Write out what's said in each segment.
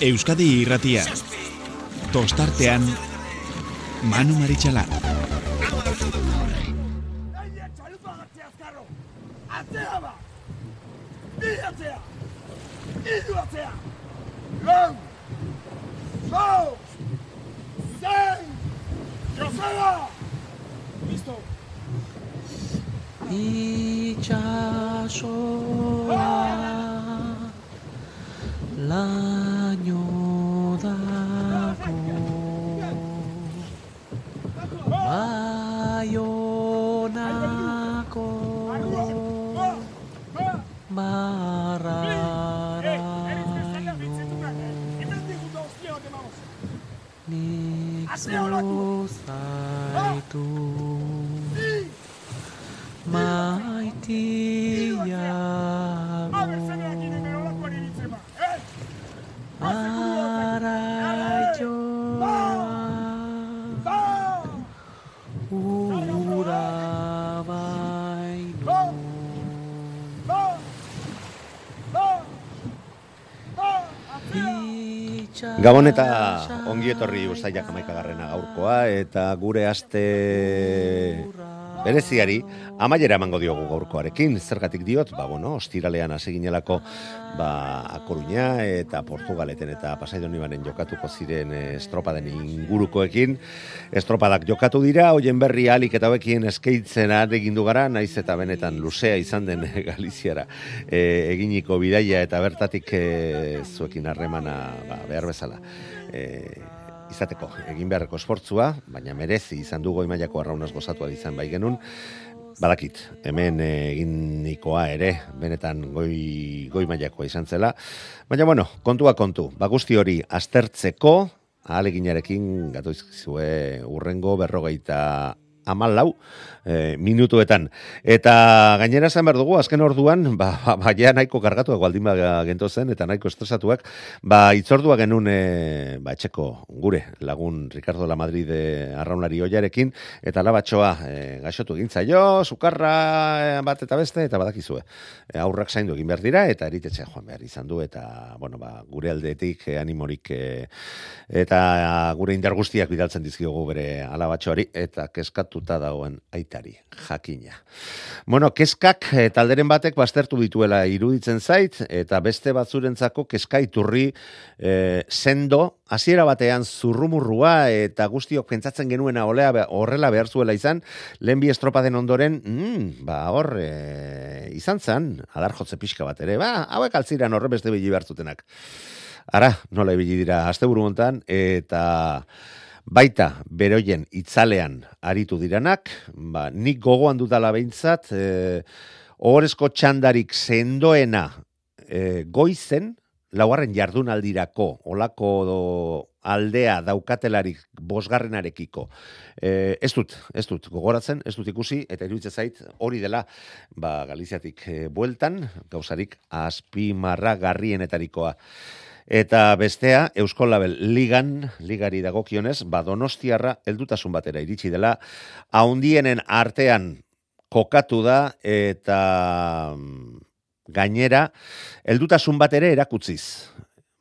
Euskadi irratia. Tostartean, Manu Maritxalar. Atzea ba! Bi atzea! Iru atzea! Lau! Lau! Zein! Joseba! Listo! itxasoa laino Gabon eta ongi etorri ustailak amaikagarrena gaurkoa eta gure aste bereziari amaiera emango diogu gaurkoarekin. Zergatik diot, ba, bueno, ostiralean hasi ginelako ba, Akoruña eta Portugaleten eta Pasaidonibanen jokatuko ziren eh, estropaden ingurukoekin. Estropadak jokatu dira, hoien berri alik eta hauekin eskeitzen egindu gara, naiz eta benetan luzea izan den Galiziara e, eginiko bidaia eta bertatik e, zuekin harremana ba, behar bezala. E, izateko egin beharreko esportzua, baina merezi izan du goi mailako arraunaz gozatua izan bai genun, badakit, hemen eginikoa ere, benetan goi, goi mailakoa izan zela, baina bueno, kontua kontu, ba guzti hori aztertzeko, ahaleginarekin gatoizkizue urrengo berrogeita amalau e, minutuetan. Eta gainera zen behar dugu, azken orduan, ba, ba, ba ja nahiko kargatuak baldin ba zen, eta nahiko estresatuak, ba itzordua genuen e, ba, etxeko gure lagun Ricardo La Madrid arraunari oiarekin, eta labatxoa e, gaixotu egin zaio, sukarra bat eta beste, eta badakizue. E, aurrak zaindu egin behar dira, eta eritetxe joan behar izan du, eta bueno, ba, gure aldetik animorik e, eta gure indar guztiak bidaltzen dizkiogu bere alabatxoari, eta keskatuta dagoen aitari, jakina. Bueno, keskak e, talderen batek baztertu dituela iruditzen zait, eta beste batzurentzako keskaiturri e, sendo, hasiera batean zurrumurrua eta guztiok pentsatzen genuena olea horrela behar zuela izan, lehen bi estropaden ondoren, mm, ba hor, e, izan zen, adar jotze pixka bat ere, ba, hauek altziran horre beste bili behar zutenak. Ara, nola ibili dira asteburu hontan eta baita beroien itzalean aritu diranak, ba, nik gogoan dudala behintzat, e, ohorezko txandarik sendoena e, goizen, laugarren jardunaldirako, olako do, aldea daukatelarik bosgarrenarekiko. E, ez dut, ez dut, gogoratzen, ez dut ikusi, eta iruditzen zait hori dela, ba, Galiziatik e, bueltan, gauzarik azpimarra garrienetarikoa. Eta bestea, Euskolabel ligan, ligari dagokionez, ba donostiarra heldutasun batera iritsi dela, haundienen artean kokatu da, eta mm, gainera, heldutasun bat ere erakutziz.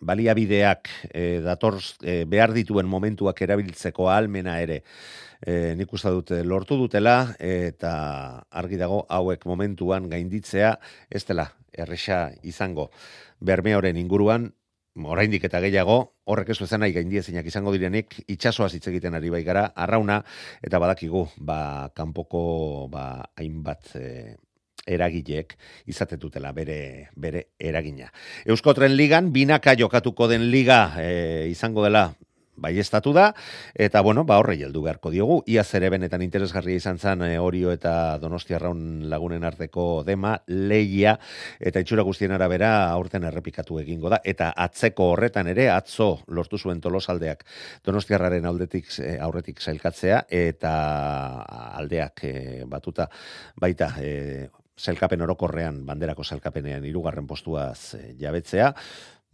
Baliabideak e, dator e, behar dituen momentuak erabiltzeko almena ere e, nik uste dute lortu dutela eta argi dago hauek momentuan gainditzea ez dela erresa izango bermeoren inguruan oraindik eta gehiago, horrek ez esan nahi gaindiezinak izango direnik, itxasoaz hitz egiten ari bai gara, arrauna, eta badakigu, ba, kanpoko ba, hainbat e, eragileek izatetutela bere, bere eragina. Euskotren ligan, binaka jokatuko den liga e, izango dela bai estatu da, eta bueno, ba horrei heldu beharko diogu. Iaz ere benetan interesgarria izan zen e, Orio eta Donostia Raun lagunen arteko dema, leia, eta itxura guztien arabera aurten errepikatu egingo da. Eta atzeko horretan ere, atzo lortu zuen tolosaldeak Donostiarraren aldetik e, aurretik sailkatzea, eta aldeak e, batuta baita e, zelkapen orokorrean, banderako zelkapenean irugarren postuaz jabetzea,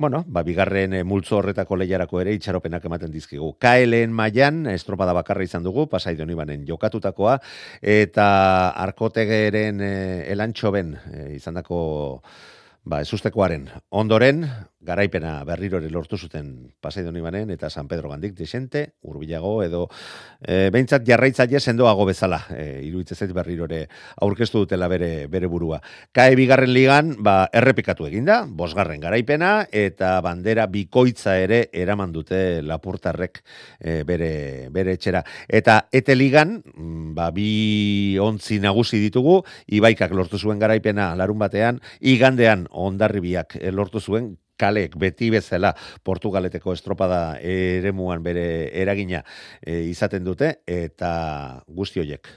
Bueno, ba, bigarren e, multzo horretako lehiarako ere itxaropenak ematen dizkigu. KLN mailan estropada bakarra izan dugu, pasaidon ibanen jokatutakoa, eta arkotegeren e, elantxoben e, izandako Ba, ezustekoaren ondoren, garaipena berriro ere lortu zuten Pasai Donibanen eta San Pedro Gandik desente, urbilago edo e, behintzat jarraitzaile sendoago bezala, e, iruditzen berriro ere aurkeztu dutela bere, bere burua. Kae bigarren ligan, ba, errepikatu eginda, bosgarren garaipena eta bandera bikoitza ere eraman dute lapurtarrek e, bere, bere etxera. Eta ete ligan, mm, ba, bi ontzi nagusi ditugu, ibaikak lortu zuen garaipena larun batean, igandean ondarribiak eh, lortu zuen kalek beti bezala Portugaleteko estropada eremuan bere eragina eh, izaten dute eta guzti hoiek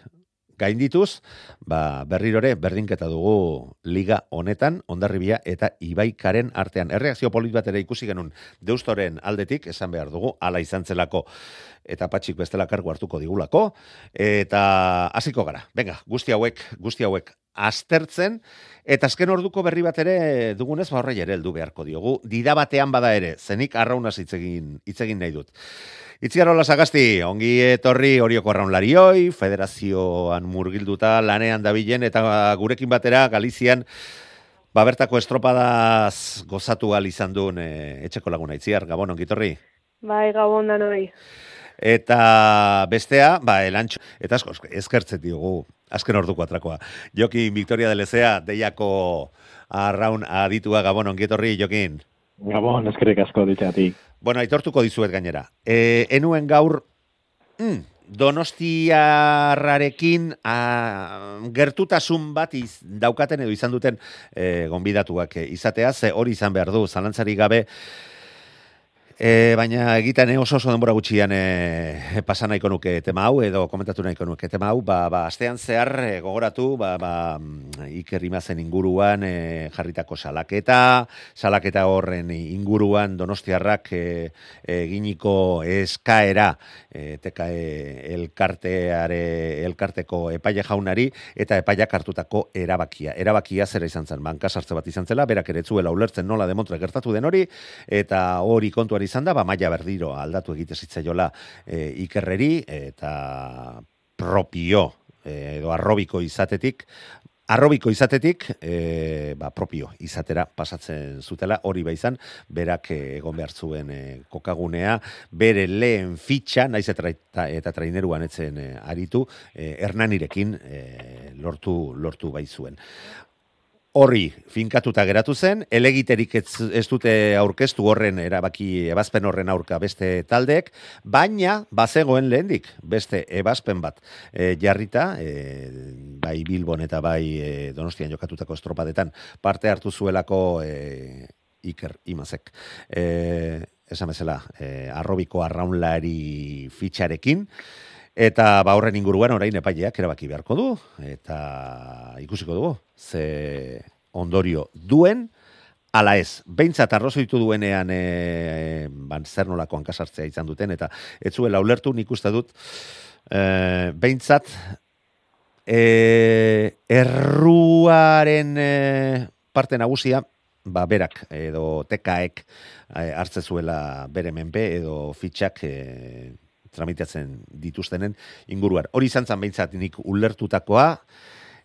gaindituz, ba, berrirore berdinketa dugu liga honetan, ondarribia eta ibaikaren artean. Erreakzio polit bat ere ikusi genuen deustoren aldetik, esan behar dugu, ala izan zelako eta patxik bestela kargu hartuko digulako, eta hasiko gara. Venga, guzti hauek, guzti hauek aztertzen, eta azken orduko berri bat ere dugunez ba horrei ere heldu beharko diogu. Dida batean bada ere, zenik arraunaz hitz egin, hitz egin nahi dut. Itziarola Sagasti, ongi etorri horioko arraunlarioi, federazioan murgilduta lanean dabilen, eta gurekin batera Galizian ba bertako estropadaz gozatu al izan duen e, etxeko laguna itziar, Gabon, ongi etorri? Bai, gabon da noi. Eta bestea, ba, elantxo, eta asko, eskertzen diogu, azken orduko atrakoa. Jokin Victoria de Lezea, deiako arraun aditua Gabon, ongi etorri, Jokin? Gabon, eskerrik asko ditxatik. Bueno, aitortuko dizuet gainera. E, enuen gaur, mm, donostiarrarekin a, gertutasun bat iz, daukaten edo izan duten e, gonbidatuak izatea, ze hori izan behar du, zalantzari gabe, E, baina egiten eh, oso oso denbora gutxian e, pasa nahiko nuke tema hau edo komentatu nahiko nuke tema hau, ba, ba astean zehar e, gogoratu, ba, ba Iker Rimazen inguruan e, jarritako salaketa, salaketa horren inguruan Donostiarrak e, eginiko eskaera e, teka e, elkarteare elkarteko epaile jaunari eta epaiak hartutako erabakia. Erabakia zera izan zen, banka sartze bat izan zela, berak ere ulertzen nola demontre gertatu den hori eta hori kontuari izan da, ba, maia berdiro aldatu egite zitzaiola e, ikerreri eta propio e, edo arrobiko izatetik Arrobiko izatetik, e, ba, propio izatera pasatzen zutela, hori ba izan, berak egon behar zuen e, kokagunea, bere lehen fitxa, naiz eta, eta traineruan etzen e, aritu, e, hernanirekin e, lortu, lortu bai zuen horri finkatuta geratu zen, elegiterik ez, ez dute aurkeztu horren erabaki ebazpen horren aurka beste taldeek, baina bazegoen lehendik beste ebazpen bat e, jarrita, e, bai Bilbon eta bai e, Donostian jokatutako estropadetan parte hartu zuelako e, Iker Imazek. E, esan bezala, e, arrobiko arraunlari fitxarekin, Eta ba horren inguruan orain epaileak erabaki beharko du eta ikusiko dugu ze ondorio duen ala ez. Beintzat arrozoitu duenean e, ban zer nolako hankasartzea izan duten eta ez zuela ulertu nik uste dut e, beintzat e, erruaren e, parte nagusia ba berak edo tekaek e, hartze zuela bere menpe edo fitxak e, tramitatzen dituztenen inguruan. Hori izan zan behintzat nik ulertutakoa,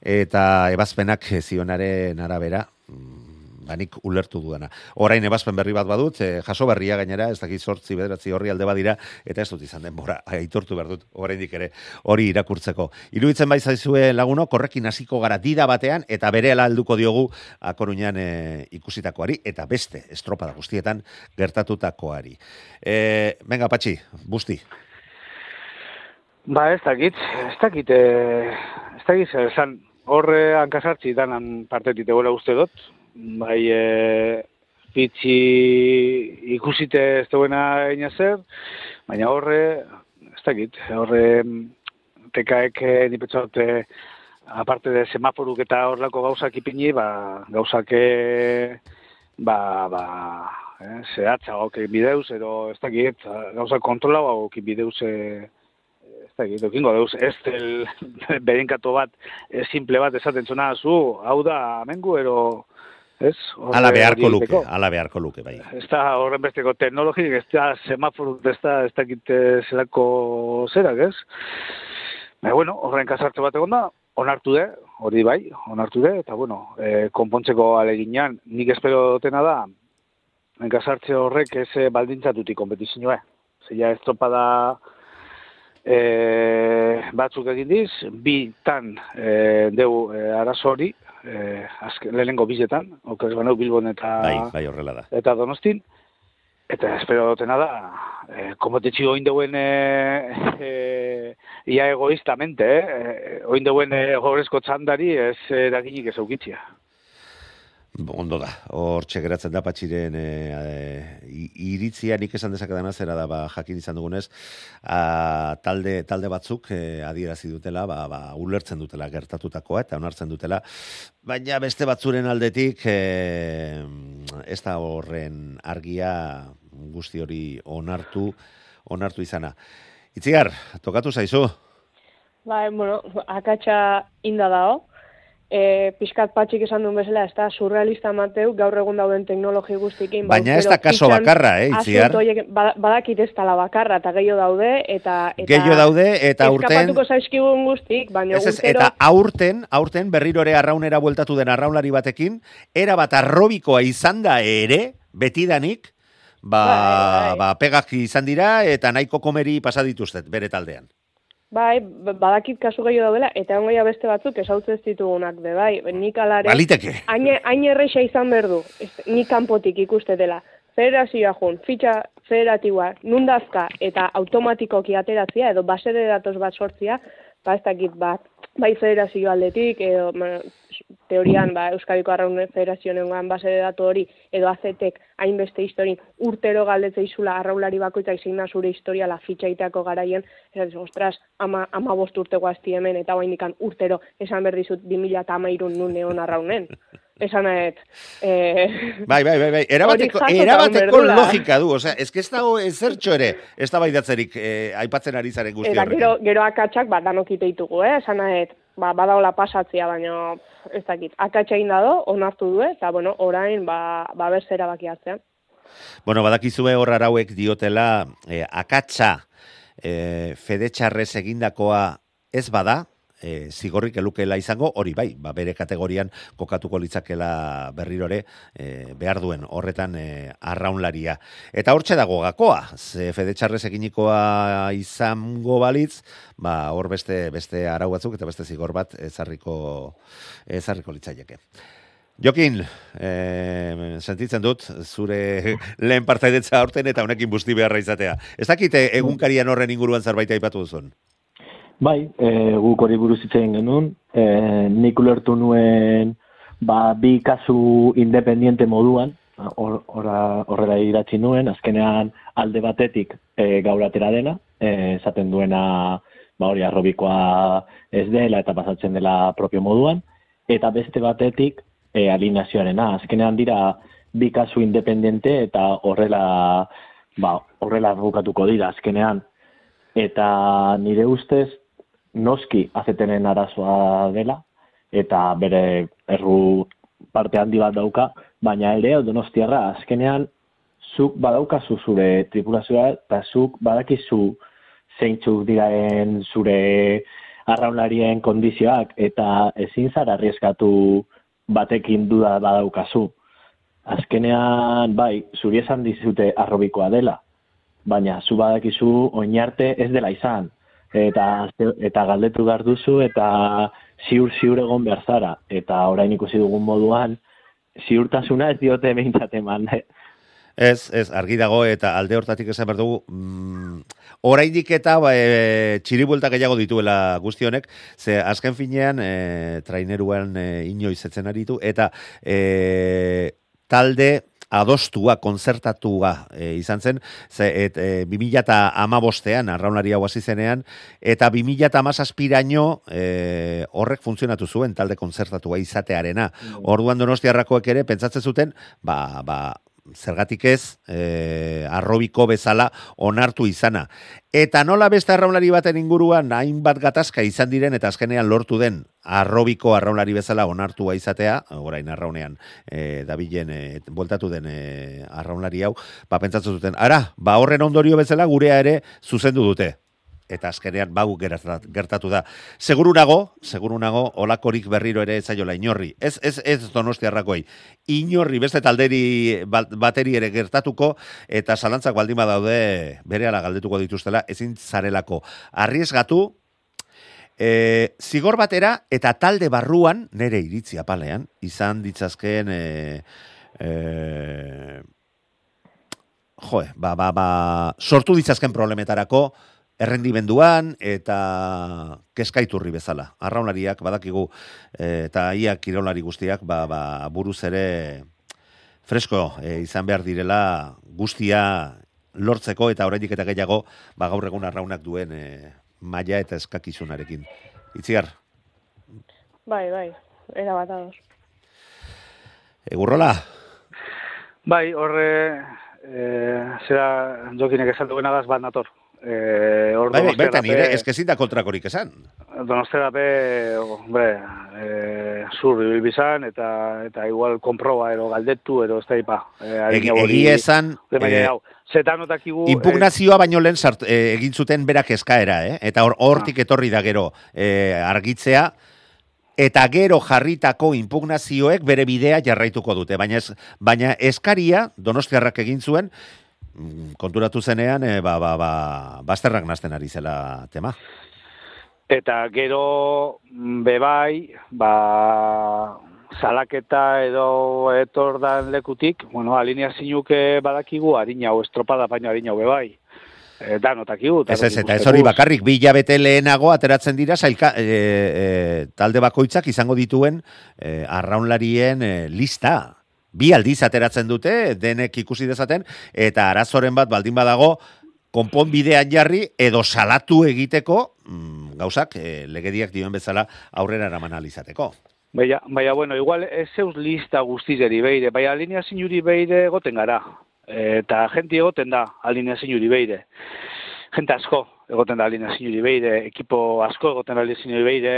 eta ebazpenak zionaren arabera, mm, banik ulertu duena. Orain ebazpen berri bat badut, e, jaso berria gainera, ez dakit sortzi bederatzi horri alde badira, eta ez dut izan denbora, aitortu behar dut, oraindik ere hori irakurtzeko. Iruditzen bai zaizue laguno, korrekin hasiko gara dida batean, eta bere helduko diogu akorunean e, ikusitakoari, eta beste estropada guztietan gertatutakoari. E, venga, patxi, busti. Ba, ez dakit, ez dakit, e, ez dakit, esan, horre hankasartzi danan partetit egoela uste dut, bai, e, fitxi ikusite ez duena egin zer, baina horre, ez dakit, horre tekaek nipetxot, aparte de semaforuk eta horlako gauzak ipini, ba, gauzak, ba, ba, eh, zehatza bideuz, edo ez dakit, gauzak kontrola gauke bideuz, eh, ez da, deuz, ez del berinkatu bat, ez simple bat esaten zona zu, hau da, amengu, ero, ez? Ala beharko luke, ala beharko luke, bai. Ez da, horren besteko teknologik, ez da, semaforu, ez da, ez da, zelako zerak, ez? Baina, bueno, horren kasarte bat egon da, onartu de, hori bai, onartu de, eta bueno, e, konpontzeko aleginan, nik espero dutena da, enkasartze horrek ez eh, baldintzatutik kompetizioa. Zeia estropada e, batzuk egin diz, bi tan e, deu e, arazo hori, e, azken, lehenengo bizetan, okrez baneu Bilbon eta, Bai, bai horrela da. eta Donostin, eta espero dutena da, e, kompetizio oin deuen e, e, ia egoistamente, eh? oin deuen e, txandari ez eraginik ez aukitzia. Ondo da, hor geratzen da patxiren e, e, iritzia nik esan dezakadana zera da, ba, jakin izan dugunez, a, talde, talde batzuk e, adierazi dutela, ba, ba, ulertzen dutela gertatutakoa eta onartzen dutela, baina beste batzuren aldetik e, ez da horren argia guzti hori onartu, onartu izana. Itziar, tokatu zaizu? Bai, bueno, akatsa inda dao. E, pixkat patxik esan duen bezala, ez da surrealista mateu, gaur egun dauden teknologi guztikin. Baina ez da kaso bakarra, eh, itziar? Oiek, badakit ez tala bakarra, eta gehiago daude, eta... eta gehiago daude, eta aurten... Eskapatuko zaizkigun guztik, baina ez, ez, Eta aurten, aurten berrirore arraunera bueltatu den arraunlari batekin, era bat arrobikoa izan da ere, betidanik, ba, bai, bai. ba, pegak izan dira, eta nahiko komeri pasadituztet, bere taldean. Bai, badakit kasu gehiago daudela, eta ongoia beste batzuk esautzen ez ditugunak, be, bai, nik alare... Baliteke. Hain erreixa izan berdu, nik kanpotik ikuste dela. Federazioa jun, fitxa federatiua, nundazka eta automatikoki ateratzia, edo base de datos bat sortzia, ba, ez dakit bat, bai federazio aldetik, edo teorian ba, Euskadiko Arraun Federazio nengoan base de datu hori, edo azetek hainbeste historin urtero galdetzei zula arraulari bakoitza izin da zure historia la fitxaiteako garaien, ez ostras, ama, ama bost urte guazti hemen, eta hain urtero esan berdizut 2000 eta amairun nun neon arraunen. Esan et, eh, bai, bai, bai, bai. Erabateko, erabateko logika du, osea, ez ez dago ezertxo ere, ez da baidatzerik eh, aipatzen ari zaren guzti horrekin. Gero, gero akatsak, bat danokite ditugu, eh? esan et, ba, badaola pasatzia, baina ez dakit, akatsa indado, onartu du, eta bueno, orain, ba, ba berzera bakiatzean. Bueno, badakizue hor arauek diotela, eh, akatsa eh, fedetxarrez egindakoa ez bada, e, zigorrik elukela izango, hori bai, ba, bere kategorian kokatuko litzakela berrirore e, behar duen horretan e, arraunlaria. Eta hortxe dago gakoa, ze fedetxarrez eginikoa izango balitz, ba, hor beste, beste arau batzuk eta beste zigor bat ezarriko, ezarriko litzaieke. Jokin, eh, sentitzen dut, zure lehen partaidetza aurten eta honekin busti beharra izatea. Ez dakite egunkarian horren inguruan zerbait aipatu duzun? Bai, e, guk hori buruz itzen genuen, e, nik ulertu nuen ba, bi kasu independiente moduan, horrela or, nuen, azkenean alde batetik e, gauratera dena, e, esaten duena ba, hori arrobikoa ez dela eta pasatzen dela propio moduan, eta beste batetik e, alineazioarena, azkenean dira bi kasu independiente eta horrela ba, horrela bukatuko dira azkenean. Eta nire ustez, noski azetenen arazoa dela, eta bere erru parte handi bat dauka, baina ere donostiarra azkenean zuk badaukazu zure tripulazioa eta zuk badakizu zeintzuk diraen zure arraunlarien kondizioak eta ezin zara arrieskatu batekin duda badaukazu. Azkenean, bai, zuri esan dizute arrobikoa dela, baina zu badakizu oinarte ez dela izan eta eta galdetu behar duzu eta ziur ziur egon behar zara eta orain ikusi dugun moduan ziurtasuna ez diote behintzat eman. Ez, ez, argi dago eta alde hortatik esan behar dugu, mm, oraindik eta ba, e, txiribuelta gehiago dituela guzti honek, ze azken finean e, traineruan e, inoiz etzen aritu, eta e, talde adostua, konzertatua e, izan zen, ze, et, e, 2000 eta amabostean, arraunari hau zenean, eta 2000 eta amazazpiraino e, horrek funtzionatu zuen talde konzertatua izatearena. Mm. Orduan donostiarrakoek ere, pentsatzen zuten, ba, ba, zergatik ez, e, arrobiko bezala onartu izana. Eta nola beste arraunlari baten inguruan, hainbat gatazka izan diren, eta azkenean lortu den, arrobiko arraunlari bezala onartua izatea, orain arraunean, e, dabilen, e, voltatu den e, arraunlari hau, ba, pentsatzen zuten, ara, ba, horren ondorio bezala, gurea ere zuzendu dute. Eta azkenean bau gertat- gertatu da. Seguru nago, seguru nago, olakorik berriro ere zaiola inorri. Ez, ez, ez donostiarrakoi. Inorri beste talderi bat- bateri ere gertatuko, eta zalantzak baldin badaude bere ala galdetuko dituztela, ezin zarelako. Arriesgatu, E, zigor batera eta talde barruan, nere iritzi apalean, izan ditzazkeen e, e, joe, ba, ba, ba, sortu ditzazken problemetarako errendimenduan eta keskaiturri bezala. Arraunlariak badakigu e, eta ia kirolari guztiak ba, ba, buruz ere fresko e, izan behar direla guztia lortzeko eta oraindik eta gehiago ba, gaur egun arraunak duen e, maila eta eskakizunarekin. Itziar, Bai, bai, era bat ados. egurrola, Bai, horre, e, zera, jokinek esan duena daz bat nator. E, hor bai, bai, baita nire, ez que ezin da kontrakorik esan. Donostiara be, hombre, e, zur ibilbizan, eta, eta igual konproba, ero galdetu, ero ez da ipa. E, Egi, esan, eh, Zetan otakigu... Impugnazioa baino lehen sart, eh, egin zuten berak eskaera, eh? eta hor- hortik etorri da gero eh, argitzea, eta gero jarritako impugnazioek bere bidea jarraituko dute, baina, ez, baina eskaria donostiarrak egin zuen, konturatu zenean, eh, ba, ba, ba, bazterrak nazten ari zela tema. Eta gero mm, bebai, ba, salaketa edo etordan lekutik, bueno, alinea zinuke badakigu, harina hau estropada baino harina hau bebai. E, danotakigu. Ez ez, eta ez hori bakarrik, bi hilabete lehenago ateratzen dira sailka, e, e, talde bakoitzak izango dituen e, arraunlarien e, lista. Bi aldiz ateratzen dute, denek ikusi dezaten, eta arazoren bat baldin badago, konponbidean jarri edo salatu egiteko mm, gauzak e, legediak dioen bezala aurrera eraman ahal izateko. Baina, baina, bueno, igual ez zeus lista guztizeri beire, baina alinea zinuri beire egoten gara. Eta jenti egoten da alinea zinuri beire. Jente asko egoten da alinea zinuri beire, ekipo asko egoten da alinea zinuri beire,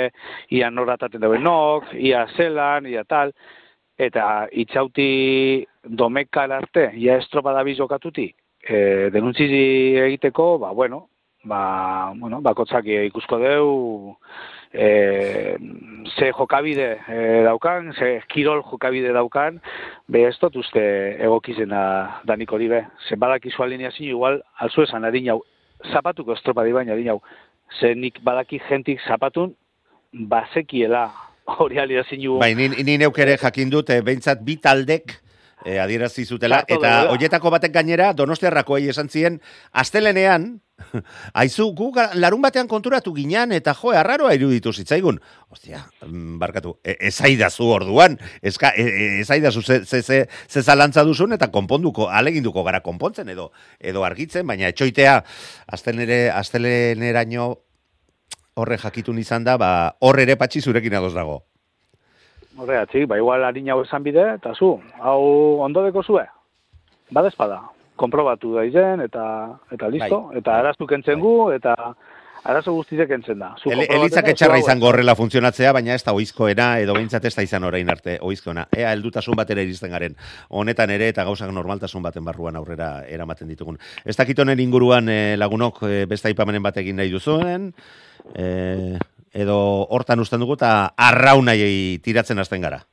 ia norrataten dauen nok, ia zelan, ia tal. Eta itxauti domekar arte, ia estropa da bizokatuti, e, denuntzizi egiteko, ba, bueno, ba, bueno, bakotzak ikusko deu, e, ze jokabide e, daukan, ze kirol jokabide daukan, be ez dut uste egokizena danik hori be. Ze badakizu alinea zinu, igual, alzu esan adin hau, zapatuko estropa di baina adin hau, ze nik badaki jentik zapatun, bazekiela hori alinea zinu. Bai, ni, ni neuk ere jakin dut, e, behintzat bi taldek e, adierazi zutela, Sartu eta hoietako batek gainera, donostiarrakoei esan zien, astelenean, Aizu, gu larun batean konturatu ginean, eta jo, arraroa iruditu zitzaigun. Ostia, mm, barkatu, e, ezaidazu orduan, eska, e, ezaidazu ze, ze, ze, ze zalantza duzun, eta konponduko, aleginduko gara konpontzen edo edo argitzen, baina etxoitea, asteleneraino horre jakitun izan da, ba, hor ere patxi zurekin ados dago. Horregatzik, ba igual harin hau esan bide, eta zu, hau ondo deko zue. Bada espada, konprobatu daizen, eta, eta listo, Bai, eta bai, arazu kentzen gu, eta arazo guztizek kentzen da. Zu konprobatzen elitzak da, etxarra izango horrela funtzionatzea, baina ez da oizkoena, edo behintzat ez da izan orain arte oizkoena. Ea, heldutasun batera iristen garen. Honetan ere eta gauzak normaltasun baten barruan aurrera eramaten ditugun. Ez dakit honen inguruan eh, lagunok eh, beste aipamenen bat egin nahi duzuen, eh, edo hortan usten dugu eta arraunai tiratzen hasten gara.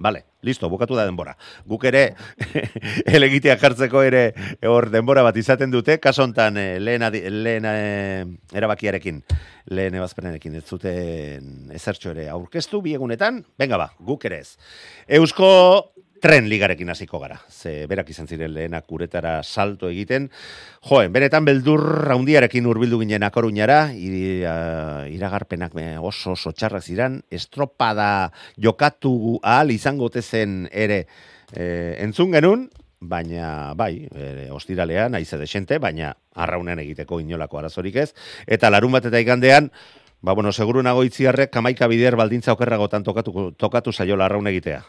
Vale, listo, bukatu da denbora. Guk ere elegitea jartzeko ere hor denbora bat izaten dute, kaso hontan eh, lehen, adi- lehen eh, erabakiarekin, lehen ebazpenenekin, ez zuten ezertxo ere aurkeztu biegunetan, venga ba, guk ere ez. Eusko tren ligarekin hasiko gara, ze berak izan ziren lehenak guretara salto egiten. Joen, benetan beldur raundiarekin hurbildu ginen akoruñara, iragarpenak oso oso txarrak ziran, estropada jokatu ahal izango ote zen ere eh, entzun genun, baina bai, e, ostiralean, aize desente, baina arraunean egiteko inolako arazorik ez, eta larun bat eta igandean, ba, bueno, seguru nago itziarrek kamaika bider baldintza okerragotan tokatu, tokatu saiola arraun egitea.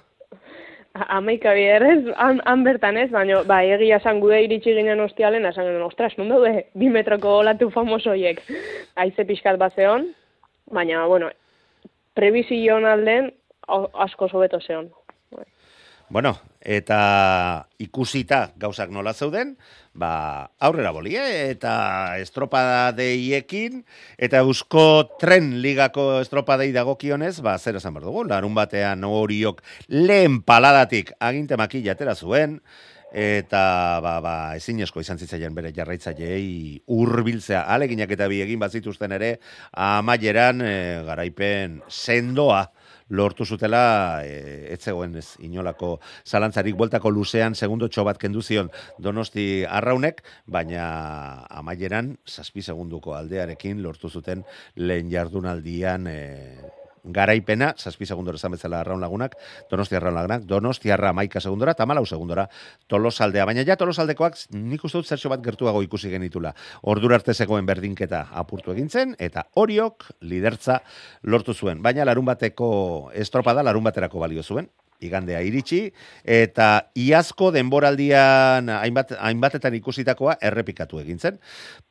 Amaika biderrez, han, han bertan ez, baina ba, egia esan gude iritsi ginen ostialen, esan ginen, ostras, non daude, bi metroko olatu famosoiek. Aize pixkat bat zeon, baina, bueno, prebizioan alden asko sobeto zeon. Bueno, eta ikusita gauzak nola zeuden, ba, aurrera boli, eh? eta estropadeiekin, eta eusko tren ligako estropadei dagokionez, ba, zer esan behar dugu, larun batean horiok lehen paladatik aginte makila atera zuen, eta ba, ba, ezinezko izan zitzaien bere jarraitzaileei hurbiltzea aleginak eta bi egin bazituzten ere amaieran eh, garaipen sendoa lortu zutela e, ez zegoen ez inolako zalantzarik. Bueltako luzean segundo bat kendu zion Donosti Arraunek, baina amaieran zazpi segunduko aldearekin lortu zuten lehen jardunaldian e, garaipena, zazpi segundora esan bezala arraun lagunak, donosti arraun lagunak, donosti arra maika segundora, tamalau segundora, tolosaldea. Baina ja tolosaldekoak nik uste dut zertxo bat gertuago ikusi genitula. Ordura arte zegoen berdinketa apurtu egintzen, eta horiok lidertza lortu zuen. Baina larun bateko estropada, larun baterako balio zuen, igandea iritsi, eta iazko denboraldian hainbat, hainbatetan ikusitakoa errepikatu egin zen.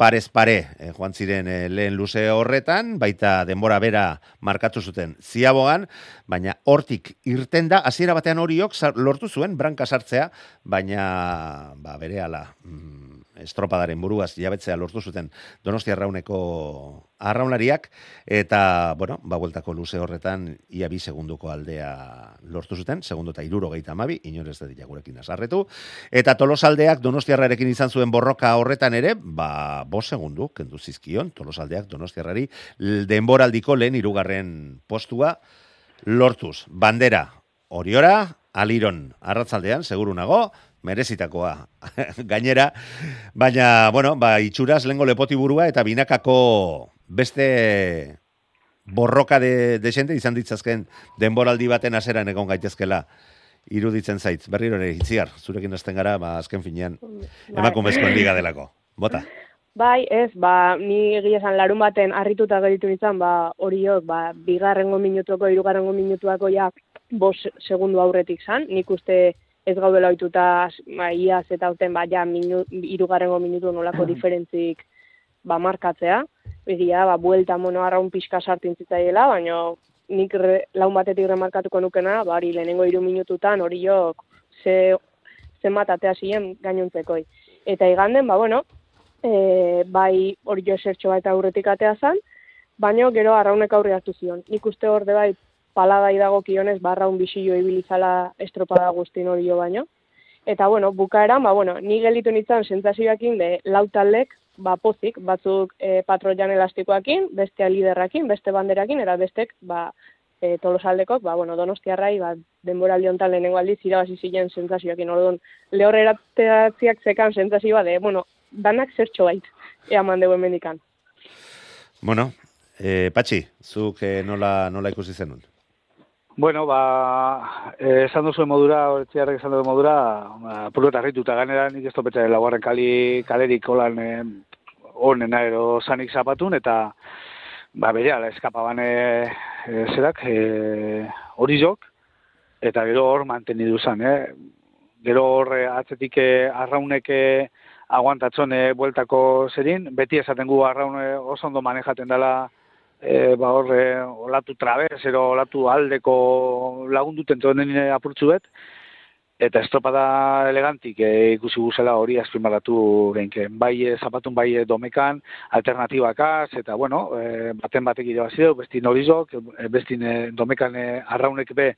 Parez pare, eh, joan ziren eh, lehen luze horretan, baita denbora bera markatu zuten ziabogan, baina hortik irten da, hasiera batean horiok lortu zuen, branka sartzea, baina ba, bere ala, mm, estropadaren buruaz jabetzea lortu zuten Donostia Arrauneko arraunlariak eta bueno, ba bueltako luze horretan ia bi segunduko aldea lortu zuten, segundo eta 72, inorez da dira gurekin asarretu eta Tolosaldeak Donostiarrarekin izan zuen borroka horretan ere, ba 5 segundu kendu zizkion Tolosaldeak Donostiarrari denboraldiko lehen hirugarren postua lortuz. Bandera Oriora, Aliron, arratzaldean, seguru nago, merezitakoa gainera, baina, bueno, ba, itxuraz lengo lepoti burua eta binakako beste borroka de, de xente izan ditzazken denboraldi baten aseran egon gaitezkela iruditzen zaitz. Berriro ere, itziar, zurekin azten gara, ba, azken finean, bai. emakumezkoen liga delako. Bota. Bai, ez, ba, ni egia esan larun baten harrituta geritu nintzen, ba, horiok, ba, bigarrengo minutuako, irugarrengo minutuako ja, bos segundu aurretik zan, nik uste ez gaudela oituta ba, iaz eta uten ba, ja, minu, irugarrengo minutu nolako diferentzik ba, markatzea. Egia, ba, buelta mono arraun pixka sartin zitzaiela, baina nik re, laun batetik remarkatuko nukena, ba, hori lehenengo iru minututan hori jo ze, ze matatea ziren gainontzekoi. Eta iganden, ba, bueno, e, bai hori jo esertxo bat aurretik atea zan, baina gero arraunek aurre hartu zion. Nik uste hor bai paladai dago kionez, barra un bisillo ibilizala estropada guztin hori jo baino. Eta, bueno, bukaeran, ba, bueno, ni gelitu nintzen sentzazioakin, de lautaldek, ba, pozik, batzuk e, patroian elastikoakin, bestea liderrakin, beste banderakin, era bestek, ba, e, tolosaldekok, ba, bueno, donostiarrai, ba, denbora liontan lehenengo aldiz, irabazi ziren sentzazioakin, orduan, lehorrerateatziak zekan sentzazioa, de, bueno, danak zertxo bait, ea mande mendikan. Bueno, eh, Patxi, zuk eh, nola, nola ikusi zenun? Bueno, ba, eh, esan duzu modura, horretziarrek esan duzu modura, ba, arrituta ganera, nik ez topetza laugarren kali, kalerik holan eh, onena edo zanik zapatun, eta ba, bere, ala, eskapaban eh, eh, zerak, eh, hori jok, eta gero hor manteni duzan, eh? gero hor eh, atzetik arraunek eh, aguantatzone bueltako zerin, beti esaten gu arraun oso ondo manejaten dela, e, ba horre olatu trabez, ero olatu aldeko lagunduten tonen apurtzu bet, eta estropada elegantik e, ikusi guzela hori azpimarratu genken. Bai e, zapatun bai e, domekan, alternatibakaz, eta bueno, e, baten batek irabazi bestin horizok, e, bestin e, domekan e, arraunek be,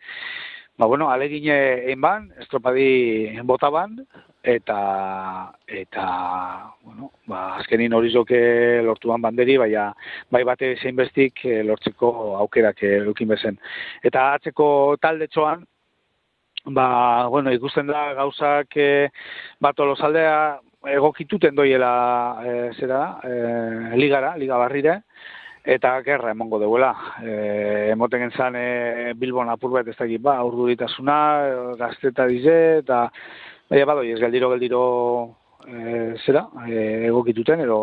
Ba, bueno, alegine egin ban, estropadi botaban, eta, eta bueno, ba, azkenin hori zoke lortuan banderi, baina bai bate zein bestik eh, lortzeko aukerak eukin bezen. Eta atzeko talde txoan, ba, bueno, ikusten da gauzak e, bat egokituten doiela e, zera, e, ligara, liga barrire, eta gerra emongo deuela. E, emoten gentzan e, Bilbon apurbet ez dakit, ba, urduritasuna, gazteta dize, eta baina badoi, ez galdiro, galdiro e, zera, e, egokituten, edo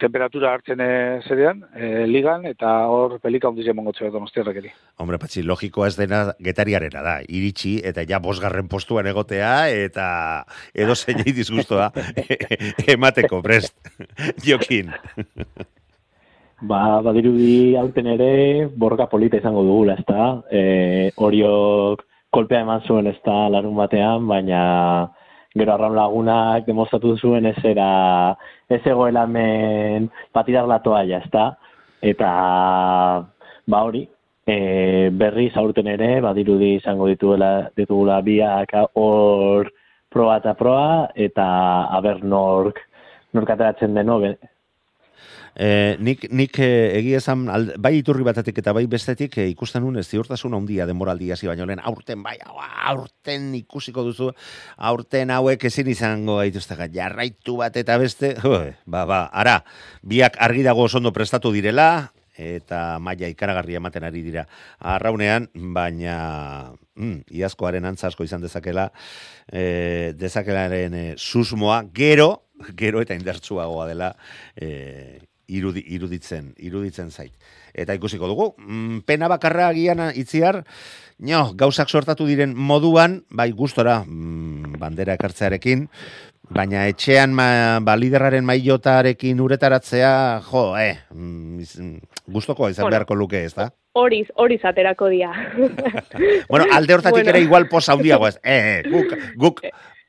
temperatura hartzen e, zerean, e, ligan, eta hor pelika hundiz emongo txera donostiarrak eri. Hombre, patxi, logikoa ez dena getariarena da, iritsi, eta ja bosgarren postuan egotea, eta edo zeinei disgustoa emateko prest, jokin. Ba, badirudi hauten ere borroka polita izango dugula, ezta? Eh, horiok kolpea eman zuen ez da larun batean, baina gero arraun lagunak demostratu zuen ez era, ez egoela hemen patirar la toalla, ez da? Eta, ba hori, e, berriz aurten ere, badirudi izango dituela, ditugula biak hor proba eta proa, eta aber nork, nork ateratzen deno, E, nik nik e, egia esan, bai iturri batetik eta bai bestetik e, ikusten nun ez ziurtasun handia denboraldi hasi baino lehen. Aurten bai aurten ikusiko duzu aurten hauek ezin izango gaituzte jarraitu bat eta beste jo, ba ba ara biak argi dago oso ondo prestatu direla eta maila ikaragarria ematen ari dira arraunean, baina mm, iazkoaren antza asko izan dezakela, e, dezakelaren e, susmoa, gero, gero eta indartsuagoa dela, e, irudi, iruditzen, iruditzen zait. Eta ikusiko dugu, mm, pena bakarra agian itziar, no, gauzak sortatu diren moduan, bai gustora mm, bandera ekartzearekin, baina etxean ma, ba, liderraren mailotarekin uretaratzea, jo, eh, mm, iz- mm, gustoko izan beharko luke, ez da? Horiz, horiz aterako dia. Bueno, alde hortatik Bueno. ere igual posa handiago ez. Eh, eh, guk, guk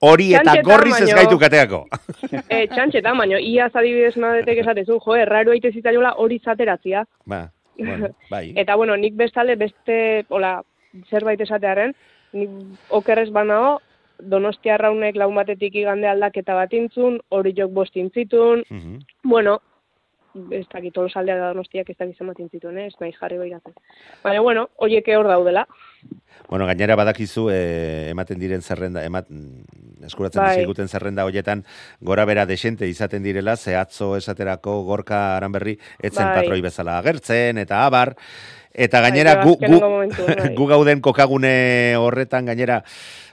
hori eta gorriz ez baino- gaitu kateako. e, txantxetan, baina iaz adibidez nadetek esatezu, jo, erraro aite zitzaiola horiz ateratzia. Ba, bueno, bai. Eta bueno, nik bestale beste, hola, zerbait esatearen, nik okerrez banao, Donostia raunek laun batetik igande aldaketa bat intzun, hori jok bost intzitun, Mhm. bueno, ez dakit tolosaldea da donostiak ez dakit zenbat intzitun, eh? ez nahi jarri behiratzen. Baina, bueno, horiek hor daudela. Bueno, gainera badakizu eh, ematen diren zerrenda, emat, mm, eskuratzen Bai. dizkiguten zerrenda hoietan gora bera desente izaten direla, ze atzo esaterako gorka aranberri etzen Bai. patroi bezala agertzen, eta abar, eta Bai, gainera gu, gu, momentuan, bai. gu gauden kokagune horretan gainera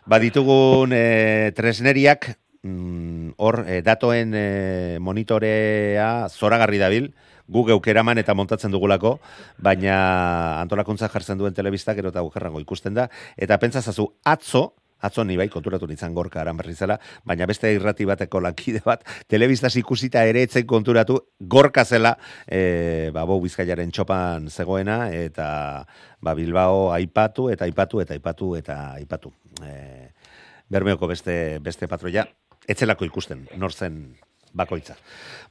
baditugun eh, tresneriak mm, hor eh, datoen eh, monitorea zoragarri dabil, gu geukeraman eta montatzen dugulako, baina antolakuntza jartzen duen telebista gero eta okerrango ikusten da, eta pentsazazu atzo, atzo ni bai konturatu nintzen gorka aran berri zela, baina beste irrati bateko lankide bat, telebistaz ikusita ere etzen konturatu gorka zela, e, ba, bau bizkaiaren txopan zegoena, eta ba, Bilbao aipatu, eta aipatu, eta aipatu, eta aipatu. E, Bermeoko beste, beste patroia, etzelako ikusten, nor zen bakoitza.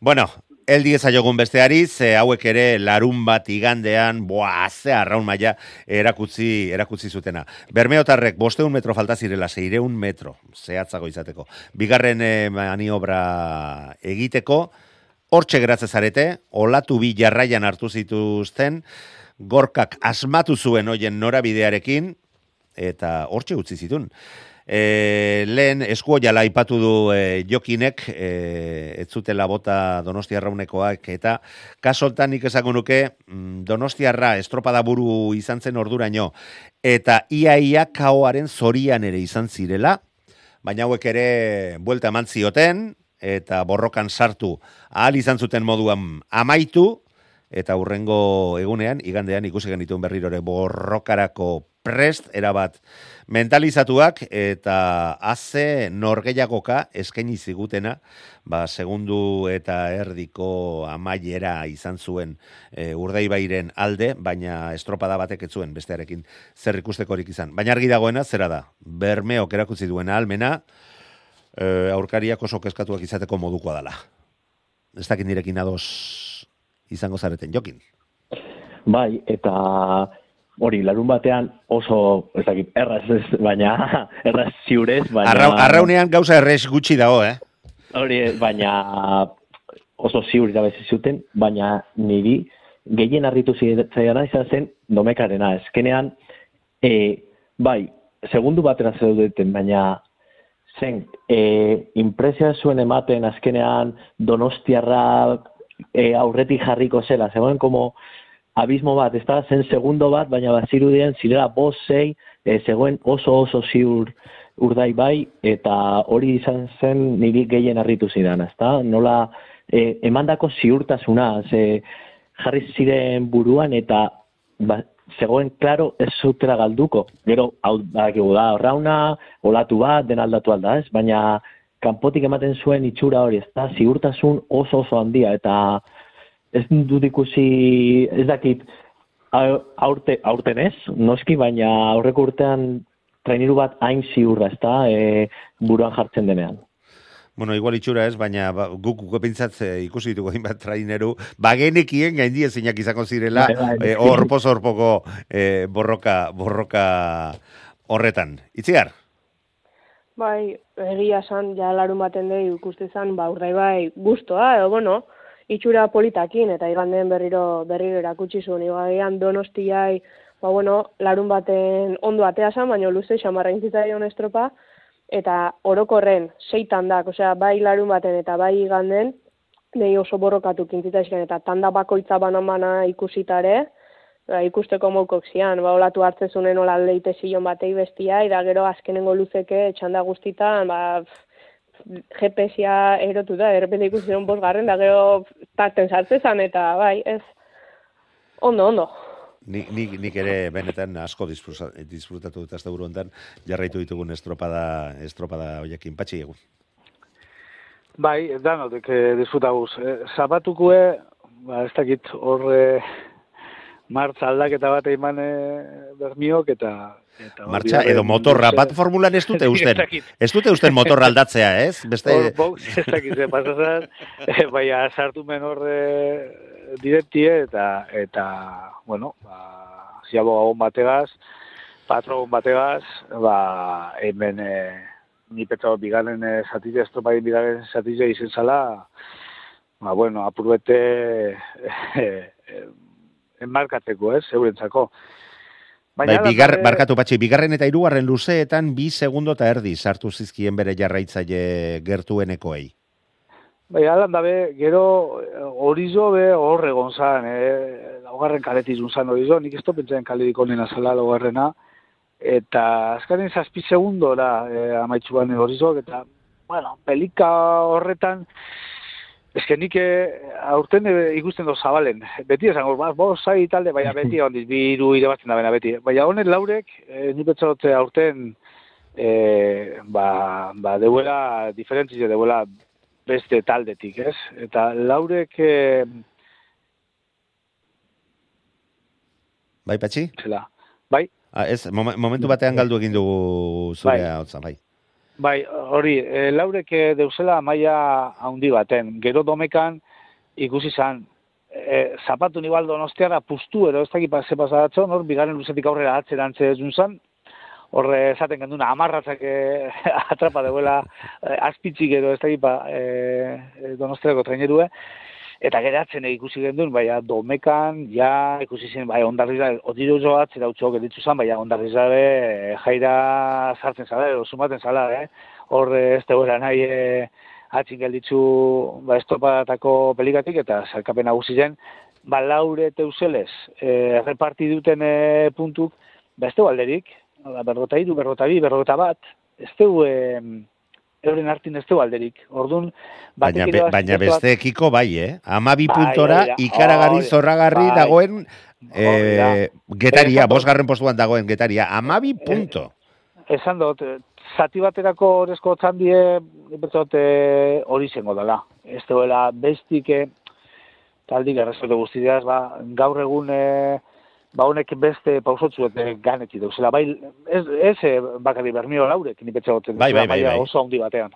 Bueno, eldi ezaiogun besteari, ze hauek ere larun bat igandean, boa, ze arraun maila erakutzi, erakutzi zutena. Bermeotarrek bosteun metro falta zirela, seireun metro, zehatzago izateko. Bigarren eh, maniobra egiteko, hortxe geratze zarete, olatu bi jarraian hartu zituzten, gorkak asmatu zuen hoien norabidearekin, eta hortxe utzi zitun. E, lehen eskuo jala aipatu du e, jokinek, e, ez zutela bota donostiarraunekoak, eta kasoltan nik esango nuke mm, donostiarra estropada buru izan zen orduraino, eta iaia kaoaren zorian ere izan zirela, baina hauek ere buelta eman zioten, eta borrokan sartu ahal izan zuten moduan amaitu, eta hurrengo egunean, igandean ikusi genituen berriro ere borrokarako prest, erabat mentalizatuak, eta haze norgeiagoka eskaini zigutena, ba, segundu eta erdiko amaiera izan zuen e, urdaibairen alde, baina estropada batek ez zuen bestearekin zer ikustekorik izan. Baina argi dagoena, zera da, bermeok erakutzi duena almena, e, aurkariak oso kezkatuak izateko modukoa dela. Ez dakit nirekin ados izango zareten jokin. Bai, eta hori, larun batean oso, ez dakit, erraz ez, baina, erraz ziurez, baina... Arra, arraunean gauza errez gutxi dago, eh? Hori, baina oso ziur irabezi zuten, baina niri gehien harritu zaiana izan zen domekarena. Ezkenean, e, bai, segundu batera zeudeten, baina zen, e, impresia zuen ematen azkenean donostiarra e, aurretik jarriko zela, zegoen como abismo bat, ez da, zen segundo bat, baina bazirudien zirela bost zei, e, zegoen oso oso ziur urdai bai, eta hori izan zen niri gehien harritu zidan, ez da? Nola e, emandako ziurtasuna, ze jarri ziren buruan eta ba, zegoen klaro ez zutela galduko. Gero, hau badakigu da, rauna, olatu bat, den aldatu alda, ez? Baina kanpotik ematen zuen itxura hori, ez da, ziurtasun oso oso handia, eta ez dut ikusi, ez dakit, au- aurte, aurten ez, noski, baina aurreko urtean traineru bat hain ziurra, ez da, e, buruan jartzen denean. Bueno, igual itxura ez, baina ba, guk guk pentsat e, ikusi ditugu hainbat traineru, bagenekien gaindi ezinak izango zirela, Bai, bai, e, horpoz horpoko e, borroka, borroka horretan. Itziar? Bai, egia esan, ja larun baten dei ikuste zan, ba, urdai bai, guztoa, edo, bueno, itxura politakin, eta igandeen berriro, berriro erakutsi zuen, igaian donostiai, ba, bueno, larun baten ondo atea zan, baina luze xamarra intzitzaion estropa, eta orokorren, seitan dak, osea, bai larun baten eta bai iganden, nei oso borrokatu kintzitaizken, eta tanda bakoitza banan-bana ikusitare, ba, ikusteko moukok zian, ba, olatu hartzezunen ola leite zilon batei bestia, eta gero azkenengo luzeke txanda guztitan, ba, GPS-a erotu da, errepende ikusi ziren bosgarren, da gero tarten sartzezan, eta bai, ez, ondo, ondo. Nik, nik, nik ere benetan asko disfruta- disfrutatu dut azte buru jarraitu ditugun estropada, estropada hoiekin. Patxi egun. Bai, danotek eh, disfrutaguz. Eh, zapatukue, ba, ez dakit horre martza aldaketa bat eiman eh, bermiok eta... eta Martxa edo motorra, bat formulan ez dute usten. Ez dute usten motorra aldatzea, ez? Beste... Hor, ez dakit ze pasazan, eh, baina sartu men horre direktie eta, eta bueno, ba, ziabo gabon bategaz, patron bategaz, ba, hemen eh, ni petro bigarren eh, zatite, estropain bigarren zatite izen zala, ba, bueno, apurbete eh, eh, enmarkatzeko, ez, eurentzako. Bai, hala bigar, barkatu patxi, bigarren eta hirugarren luzeetan bi segundo eta erdi sartu zizkien bere jarraitzaile gertuenekoei. Bai, alan dabe, gero eh, horizo be hor egon zan, eh, laugarren kaletik zan horizo, nik ez topentzen kaletik onena zela laugarrena, eta azkaren zazpi segundora eh, amaitzu bane horizok, eta, bueno, pelika horretan, eske nik eh, aurten eh, ikusten do zabalen, beti esango, ba, bo, zai talde, baina beti ondiz, bi iru irabazten da bena beti, baina honen laurek, eh, nik betzarote aurten, eh, ba, ba, deuela, diferentzize deuela beste taldetik, ez? Eta laurek eh, Bai, patxi? zela. Bai, Ah, ez, momen- momentu batean galdu egin dugu zure Bai. hotza, bai. Bai, hori, e, laurek eh, deuzela maila handi baten. Gero domekan ikusi zan, e, zapatu nibaldo donostiara pustu edo ez dakit ze pasadatzo, nor, bigarren luzetik aurrera atzerantze ez zan, horre esaten genduna amarratzak e, atrapa deuela e, azpitzik edo ez dakit ba, e, donostiako trainerue, Eta geratzen ikusi gendun, baina domekan, ja, ikusi zen, bai, ondarriza, odiru joat, zera utxo gelitzu zen, baina ondarriza be, jaira sartzen zala, edo sumaten zala, eh? Hor, eh, ez tegoera nahi, eh, atxin gelditzu, ba, estopadako pelikatik, eta zerkapen nagusi zen, ba, laure teuselez, eh, reparti duten eh, puntuk, ba, ez alderik, ba, berrota iru, berrota bi, berrota bat, ez tegu, eh, euren hartin ez tegu alderik. Orduan, Baina, be, baina besteekiko bai, eh? Amabi Bai, puntora, da. ikaragarri, Hori, zorragarri bai. dagoen eh, getaria, dut. bosgarren postuan dagoen getaria. Amabi punto. Esan dut, eh, zati baterako orezko txandie, betzot, eh, hori zengo dela. Ez duela bestik, eh, taldik errezote guztideaz, ba, gaur egun, eh, ba, honek beste pausotzu eta ganetik dauzela. Bai, ez, ez eh, bakarri bermio laurek, ni betxot, Bai, bai, bai, bai. oso handi batean.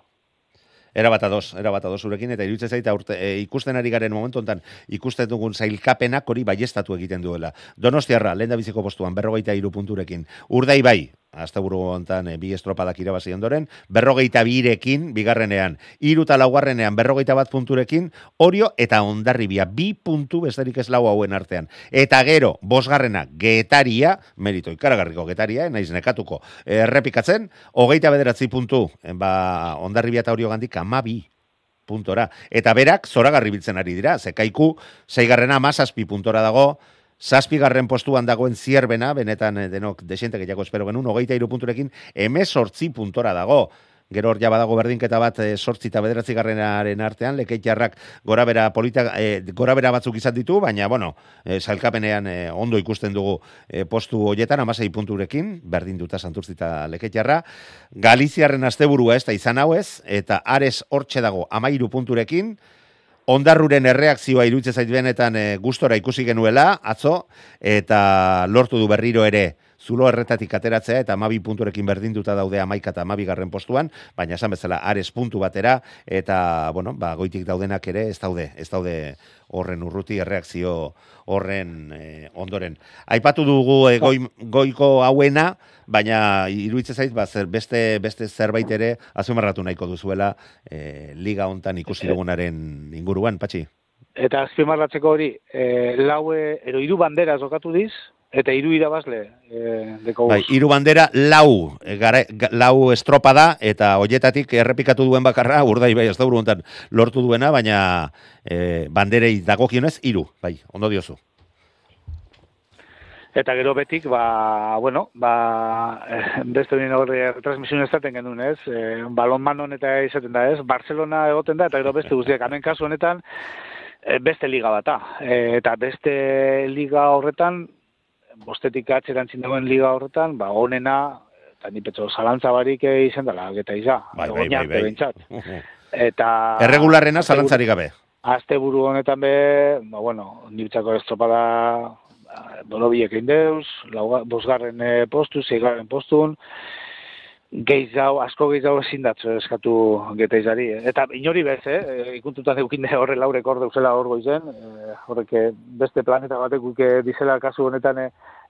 Era bat ados, era bat ados zurekin, eta iruditzen zait aurte, e, ikusten ari garen momentu hontan ikusten dugun zailkapenak hori baiestatu egiten duela. Donostiarra, lehen biziko postuan, berrogeita iru punturekin. Urdai bai, azte buru hontan e, bi estropadak irabazi ondoren, berrogeita birekin, bigarrenean, iru eta laugarrenean, berrogeita bat punturekin, orio eta ondarribia, bi puntu besterik ez lau hauen artean. Eta gero, bosgarrena, getaria, merito ikaragarriko getaria, eh, naiz nekatuko, errepikatzen, hogeita bederatzi puntu, eh, ba, ondarribia eta orio gandik, amabi puntora. Eta berak, zoragarri biltzen ari dira, zekaiku, zeigarrena amazazpi puntora dago, zazpigarren postuan dagoen zierbena, benetan eh, denok desente gehiago espero genuen, hogeita iru punturekin, emezortzi puntora dago. Gero hor ja badago berdinketa bat e, sortzi eta bederatzi garrenaren artean, lekeitjarrak gora bera, polita, e, gora bera batzuk izan ditu, baina, bueno, e, zailkapenean e, ondo ikusten dugu e, postu hoietan, amasei punturekin, berdin duta santurtzi eta lekeitjarra. Galiziarren asteburua ez da izan hau ez, eta ares hortxe dago amairu punturekin, Ondarruren erreakzioa iruditzen zait benetan e, gustora ikusi genuela, atzo, eta lortu du berriro ere zulo erretatik ateratzea eta amabi punturekin berdinduta daude amaika eta amabi garren postuan, baina esan bezala ares puntu batera eta, bueno, ba, goitik daudenak ere ez daude, ez daude horren urruti erreakzio horren eh, ondoren. Aipatu dugu eh, goi, goiko hauena, baina iruditzen zait ba, zer, beste, beste zerbait ere azumarratu nahiko duzuela eh, liga hontan ikusi dugunaren inguruan, patxi? Eta azpimarratzeko hori, e, laue, ero hiru bandera jokatu diz, eta hiru irabazle e, deko Bai, hiru bandera lau, eh, gara, ga- lau estropa da, eta hoietatik errepikatu duen bakarra, urdai bai, ez da hontan lortu duena, baina e, banderei dagokionez hiru, bai, ondo diozu. Eta gero betik, ba, bueno, ba, beste hori horre retransmisioen ezaten genuen, ez? E, balon manon eta izaten da, ez? Barcelona egoten da, eta gero beste guztiak, hemen kasu honetan, beste liga bata. E, eta beste liga horretan, bostetik atxerantzin dagoen liga horretan, ba, onena, eta ni petxo zalantza barik eh, izan dela, geta iza. Bai, bai, bai, bai. Eta... Erregularrena zalantzarik gabe. Azte buru honetan be, ba, bueno, nirtzako estropada dolobiek egin deuz, bosgarren eh, postu, zeigarren postun, gehiago, asko gehiago ezin datzu eskatu geteizari. eh. Eta inori bez, eh? eh, ikuntutan eukin horre laurek hor deuzela hor goizen, eh, horrek beste planeta batek uke dizela kasu honetan,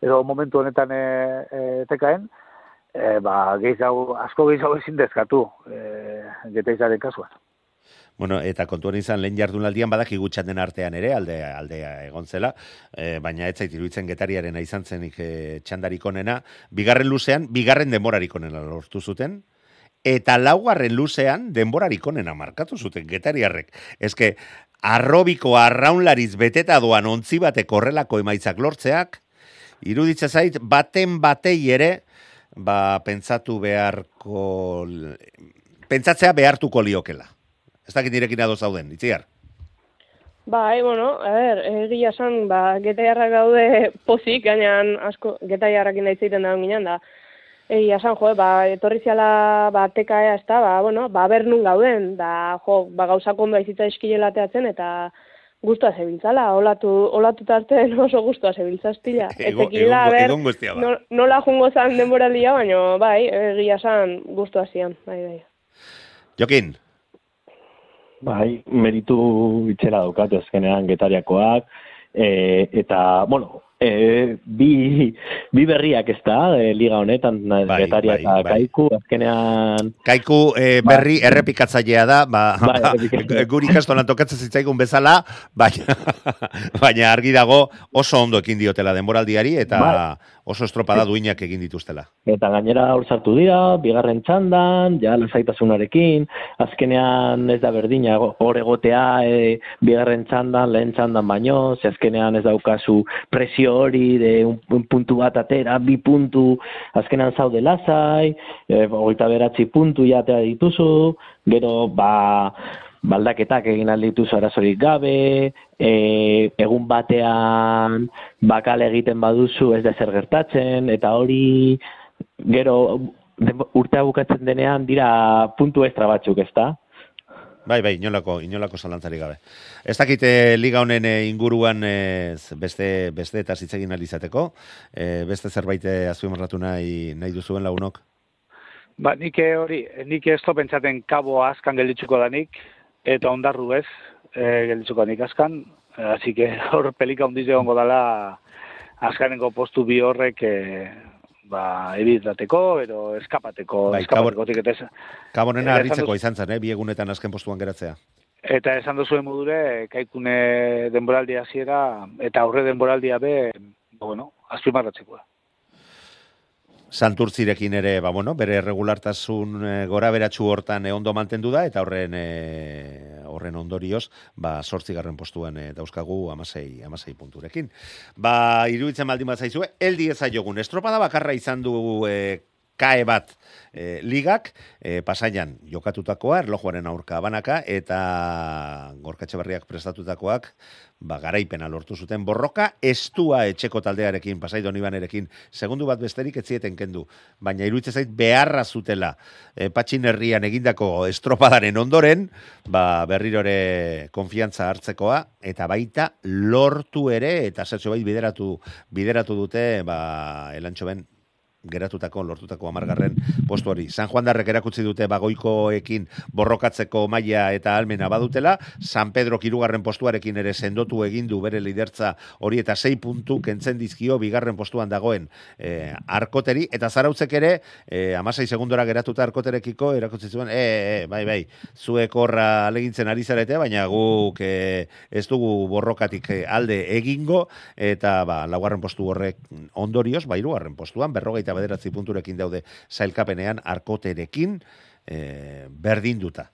edo momentu honetan eh, tekaen, eh, ba, gehiago, asko gehiago ezin dezkatu eh, geteizaren kasuan. Bueno, eta kontuan izan lehen jardunaldian badakigu txanden artean ere, aldea, aldea egon zela, e, baina ez zait iruditzen getariarena izan zenik e, txandarik onena. Bigarren luzean, bigarren denborarik onena lortu zuten, eta laugarren luzean denborarik onena markatu zuten getariarrek. Eske, arrobiko arraunlariz beteta doan ontzi batek horrelako emaitzak lortzeak, iruditza zait, baten batei ere, ba, pentsatu beharko, pentsatzea behartuko liokela. Ez dakit nirekin ado zauden, itziar. Bai, bueno, a ber, egia esan, ba, getaiarrak daude pozik, gainean asko getaiarrakin da itzaiten da ginen, da, egia esan, jo, ba, etorri ziala, ba, tekaea, ez da, ba, bueno, ba, bernun gauden, da, jo, ba, gauzak ondo aizitza eskile lateatzen, eta guztua zebiltzala, olatu, olatu tarten oso guztua zebiltza estila. Ego- Etekila, egongo- a ber, egon ba. no, nola jungo zan denboraldia, baina, bai, egia esan, guztua zian, bai, bai. Jokin, Bai, meritu itxera daukatu azkenean getariakoak, e, eta, bueno, e, bi, bi berriak ez da, e, liga honetan, Bai, getaria bai, eta bai. kaiku, azkenean, kaiku eh, berri errepikatzailea da, ba, Bai, guri ikastolan tokatzen zitzaigun bezala, baina, baina argi dago oso ondo ekin diotela denboraldiari, eta Bai. Oso estropada duinak egin dituztela. Eta gainera hor sartu dira, bigarren txandan, ja lasaitasunarekin, azkenean ez da berdina hor egotea e, bigarren txandan, lehen txandan baino, ze azkenean ez daukazu presio hori de un, un puntu bat atera, bi puntu, azkenean zaude lasai, e, hogeita beratzi puntu jatea dituzu, gero ba, baldaketak egin aldituzu arazorik gabe, e, egun batean bakal egiten baduzu ez da zer gertatzen, eta hori gero urtea bukatzen denean dira puntu extra batzuk, ezta? Bai, bai, inolako, inolako zalantzari gabe. Ez dakite liga honen eh, inguruan eh, z- beste, beste eta zitzegin alizateko, eh, beste zerbait eh, azpimarratu nahi, nahi duzuen lagunok. Ba, nik eh, hori, nik ez pentsaten kabo askan gelditzuko danik, eta ondarru ez, e, gelditzuko danik askan, así que hor pelika hundiz egongo dala askanengo postu bi horrek e, ba, ebitateko, ero eskapateko, Bai, eskapateko tiketez. Kabonena Eta harritzeko izan zen, eh, bi egunetan azken postuan geratzea. Eta esan duzuen modure, kaikune denboraldi hasiera eta aurre denboraldia be, ba, bueno, azpimarratzekoa. Santurtzirekin ere, ba, bueno, bere regulartasun e, gora beratxu hortan e, ondo mantendu da, eta horren e, horren ondorioz, ba, sortzigarren postuan e, dauzkagu amasei, amasei punturekin. Ba, iruditzen baldin bat zaizue, eldi ezaiogun, estropada bakarra izan du e, kae bat e, ligak, e, pasaian jokatutakoa, erlojuaren aurka banaka, eta gorkatxe berriak prestatutakoak, ba, garaipena lortu zuten. Borroka, estua etxeko taldearekin, pasai donibanerekin, segundu bat besterik etzieten kendu, baina iruditzen zait beharra zutela. E, patxin herrian egindako estropadaren ondoren, ba, berrirore konfiantza hartzekoa, eta baita lortu ere, eta zertxo bait bideratu, bideratu dute, ba, elantxo ben, geratutako lortutako amargarren postuari. San Juan Darrek erakutsi dute bagoikoekin borrokatzeko maila eta almena badutela, San Pedro kirugarren postuarekin ere sendotu egin du bere lidertza hori eta sei puntu kentzen dizkio bigarren postuan dagoen e, arkoteri, eta zarautzek ere, e, amasei segundora geratuta arkoterekiko erakutsi zuen, e, e, bai, bai, zuek horra alegintzen ari zarete, baina guk e, ez dugu borrokatik alde egingo, eta ba, laugarren postu horrek ondorioz, ba, postuan, berrogeita bederatzi punturekin daude zailkapenean arkoterekin e, berdinduta.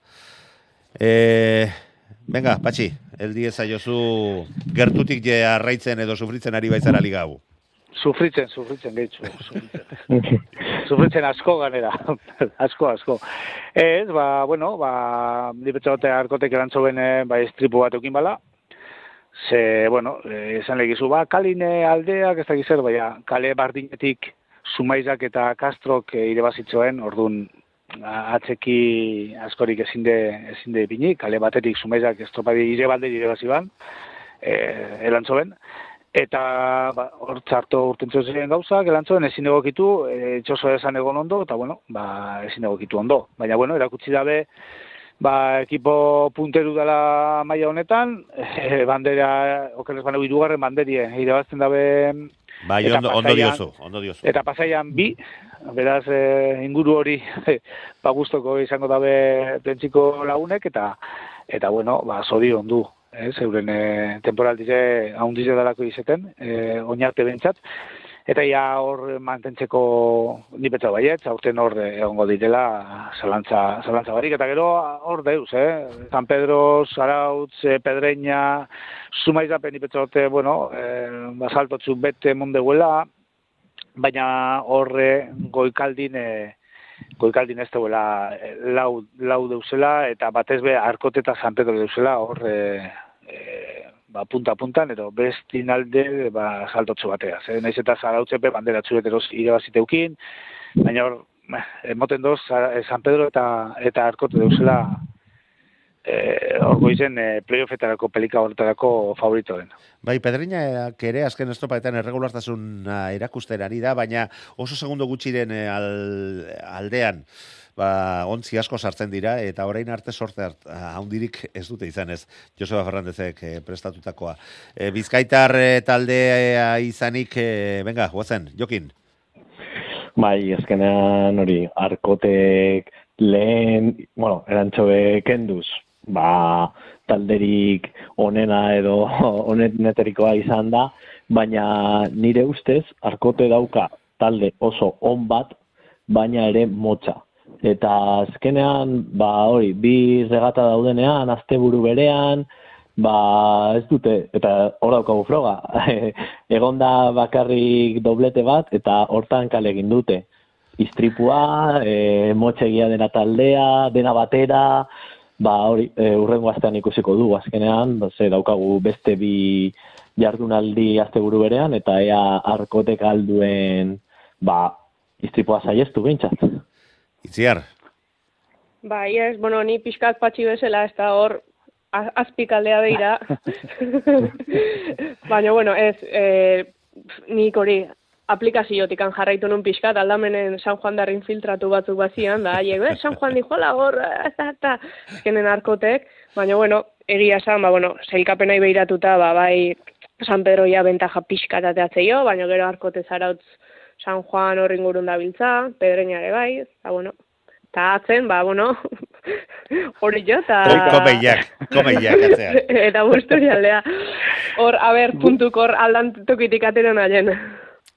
E, venga, Patxi, el diez aiozu gertutik je arraitzen edo sufritzen ari baizara ligau. Sufritzen, sufritzen, gehitzu. Sufritzen. sufritzen asko ganera. asko, asko. Ez, ba, bueno, ba, nipetxote arkotek erantzo bene, ba, estripu bat eukin bala. Ze, bueno, eh, esan legizu, ba, kaline aldeak, ez da zer, baina, kale bardinetik sumaizak eta kastrok e, irebazitzoen, orduan, atzeki askorik ezin de, ezin de bini, kale batetik sumaizak estropadi ire balde ire baziban, e, elantzoben, eta ba, hor txarto urtentzo ziren gauza, elantzoben ezin egokitu, e, txoso esan egon ondo, eta bueno, ba, ezin egokitu ondo. Baina, bueno, erakutsi dabe, ba, ekipo punteru dela maila honetan, e, bandera, okeres baneu irugarren banderie, irabazten dabe... Bai, eta ondo, ondo pasaian- diozu, ondo diozu. Eta pasaian bi, beraz e, inguru hori ba gustoko izango dabe pentsiko lagunek eta eta bueno, ba zorion du, eh, euren e, temporaldize haundize dalako izeten, e, oinarte bentsat eta ja hor mantentzeko ni betza baiet, aurten hor eh, egongo direla zalantza, zalantza barik, eta gero hor deus, eh? San Pedro, Zarautz, eh, Pedreña, Sumaizapen ni betza horte, bueno, eh, basaltotzu bete mundeguela, baina horre goikaldin e, goikaldin ez duela eh, lau, lau deusela. Eta batez be arkote eta San Pedro deusela hor ba, punta puntan edo bestin alde ba, saltotzu batea. Zer, naiz eta zarautzepe bandera txureteroz irabaziteukin, baina hor, emoten doz, eh, San Pedro eta eta arkote deusela eh, hor goizen eh, playoffetarako pelika horretarako favorito den. Bai, Pedriñak ere azken estropaetan erregulartasuna erakusten ari da, baina oso segundo gutxiren eh, al, aldean ba, ontzi asko sartzen dira, eta orain arte sorte hart, haundirik ez dute izan ez, Joseba Fernandezek eh, prestatutakoa. Eh, Bizkaitar eh, taldea izanik, eh, venga, guazen, Jokin. Bai, azkenean hori, arkotek lehen, bueno, erantxobe kenduz, ba, talderik onena edo honeterikoa izan da, baina nire ustez, arkote dauka talde oso on bat, baina ere motza. Eta azkenean, ba hori, bi regata daudenean, asteburu berean, ba ez dute, eta hor daukagu froga, egon da bakarrik doblete bat, eta hortan kale egin dute. Istripua, e, motxegia dena taldea, dena batera, ba hori, e, urrengo astean ikusiko du, azkenean, ba, ze daukagu beste bi jardunaldi asteburu berean, eta ea arkotek alduen, ba, istripua saiestu behintzat. Itziar, Bai, ez, bueno, ni pixkat patxi bezala, ez da hor azpikaldea beira. Baina, bueno, ez, e, nik hori aplikaziotikan jarraitu nun pixkat, aldamenen San Juan darrin filtratu batzuk bazian, da, haiek, eh, San Juan dijola hor, eta, eta, azkenen arkotek, baina, bueno, egia esan, ba, bueno, zeilkapenai behiratuta, ba, bai, San Pedro ja bentaja pixkat ateatzeio, baina gero arkote zarautz San Juan horrin gurun dabiltza, pedreñare bai, eta, bueno, eta atzen, ba, bueno, hori jo, eta... komeiak, komeiak, atzean. eta busturialdea. Hor, a ber, puntuk hor aldan tokitik atero nahen.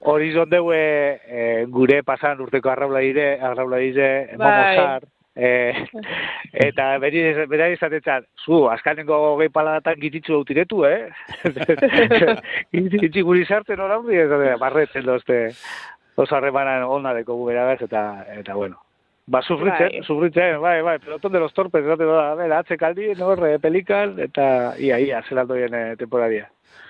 Hori zondeue e, gure pasan urteko arraula dire, arraula dire, Bai. momosar, e, eta beri, bera izatetzat, zu, askanengo gehi paladatan gititzu eutiretu, eh? Gititzi guri sartzen hor handi, ez da, barretzen dozte, oso harremanan onareko gu beragaz, eta, eta bueno. Ba, sufritzen, Bai. sufritzen, bai, bai, pelotón de los torpes, esate da, bera, atzekaldi, nor, pelikan, eta ia, ia, zelaldoien e, temporadia.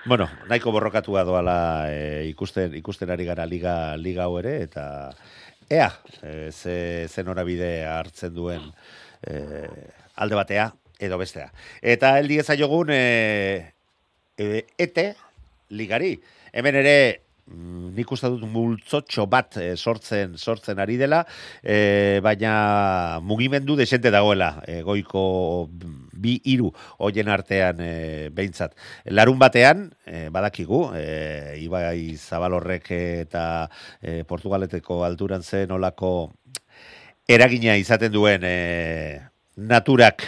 Bueno, nahiko borrokatua doala e, ikusten, ikusten ari gara liga, liga hau ere, eta ea, e, ze, ze hartzen duen e, alde batea edo bestea. Eta heldi ezaiogun e, e, ete ligari. Hemen ere nik uste dut multzotxo bat eh, sortzen sortzen ari dela, eh, baina mugimendu desente dagoela, eh, goiko bi hiru hoien artean eh, behintzat. Larun batean, eh, badakigu, eh, Ibai Zabalorrek eta eh, Portugaleteko alturan zen olako eragina izaten duen eh, naturak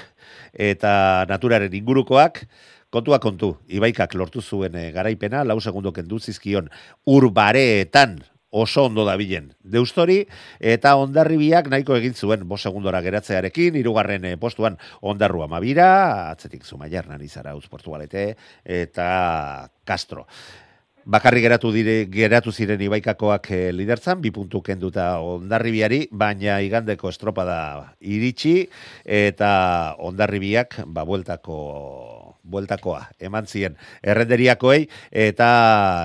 eta naturaren ingurukoak, kontua kontu, Ibaikak lortu zuen eh, garaipena, lau segundo kendu zizkion urbareetan oso ondo dabilen deustori, eta ondarribiak nahiko egin zuen bo segundora geratzearekin, irugarren eh, postuan ondarru amabira, atzetik zumaiar nanizara uz Portugalete, eta Castro. Bakarri geratu dire geratu ziren Ibaikakoak e, lidertzan, bi puntu kenduta Ondarribiari, baina igandeko estropada iritsi eta Ondarribiak ba bueltako bueltakoa eman zien errenderiakoei eta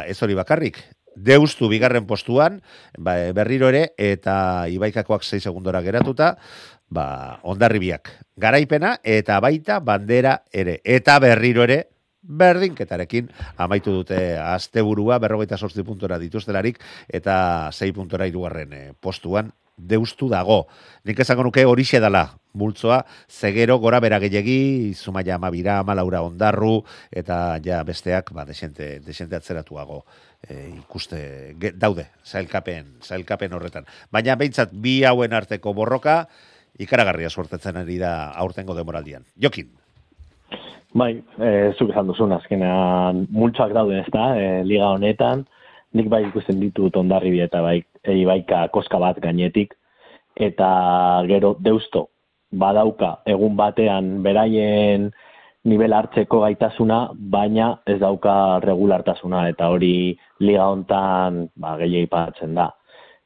ez hori bakarrik. Deustu bigarren postuan, ba, berriro ere, eta Ibaikakoak 6 segundora geratuta, ba, ondarribiak garaipena, eta baita bandera ere, eta berriro ere, berdinketarekin amaitu dute asteburua berrogeita sortzi puntora dituztelarik eta sei puntora irugarren eh, postuan deustu dago. Nik esango nuke horixe dala multzoa, zegero gora bera gehiagi, zumaia amabira, amalaura ondarru, eta ja besteak, ba, desente, desente atzeratuago e, ikuste ge, daude, zailkapen, zailkapen horretan. Baina behintzat bi hauen arteko borroka, ikaragarria suertetzen ari da aurtengo demoraldian. Jokin. Bai, e, zuk esan duzun, azkenean multsoak dauden ez da, e, liga honetan, nik bai ikusten ditut ondarribi eta bai, e, baika koska bat gainetik, eta gero deusto badauka egun batean beraien nivel hartzeko gaitasuna, baina ez dauka regulartasuna, eta hori liga hontan ba, gehiagin patzen da.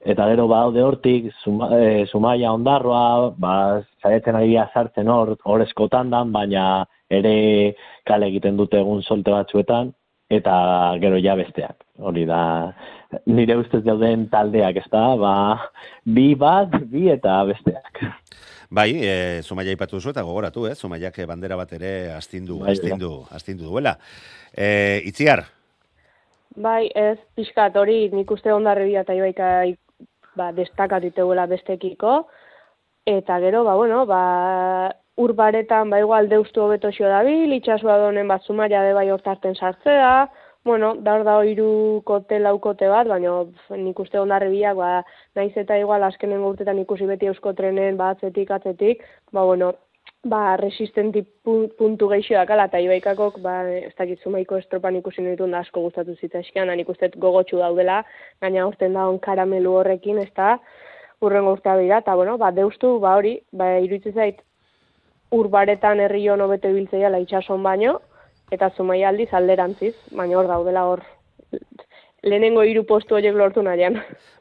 Eta gero baude hortik, suma, e, sumaia ondarroa, ba, zaretzen ari sartzen hor, hor eskotan dan, baina ere kale egiten dute egun solte batzuetan, eta gero ja besteak. Hori da, nire ustez dauden taldeak, ez da, ba, bi bat, bi eta besteak. Bai, e, Zumaia ipatu zu eta gogoratu, eh? Zumaiak bandera bat ere astindu, Bai, astindu, astindu duela. E, itziar, Bai, ez, pixkat hori nik uste ondarribia eta ibaika ba, destakat dituela bestekiko, eta gero, ba, bueno, ba, urbaretan, ba, igual deustu hobeto xo dabil, itxasua donen bat zumaria de bai hortarten sartzea, bueno, da hor da irukote laukote bat, baina nik uste ondarribiak, ba, naiz eta igual azkenen urtetan ikusi beti eusko trenen, ba, atzetik, atzetik, ba, bueno, ba, resistenti pu- puntu gehiago dakala, eta ibaikakok, ba, ez dakit zumaiko estropan ikusi nituen da asko gustatu zitzaizkian, nik uste dut gogotsu daudela, gaina urten da on karamelu horrekin, ez da, urrengo urtea bira, eta bueno, ba, deustu, ba, hori, ba, iruditzen zait, urbaretan herrion hobeto ibiltzea itsason baino, eta zumaia aldiz alderantziz, baina hor daudela hor lehenengo hiru postu horiek lortu nahian.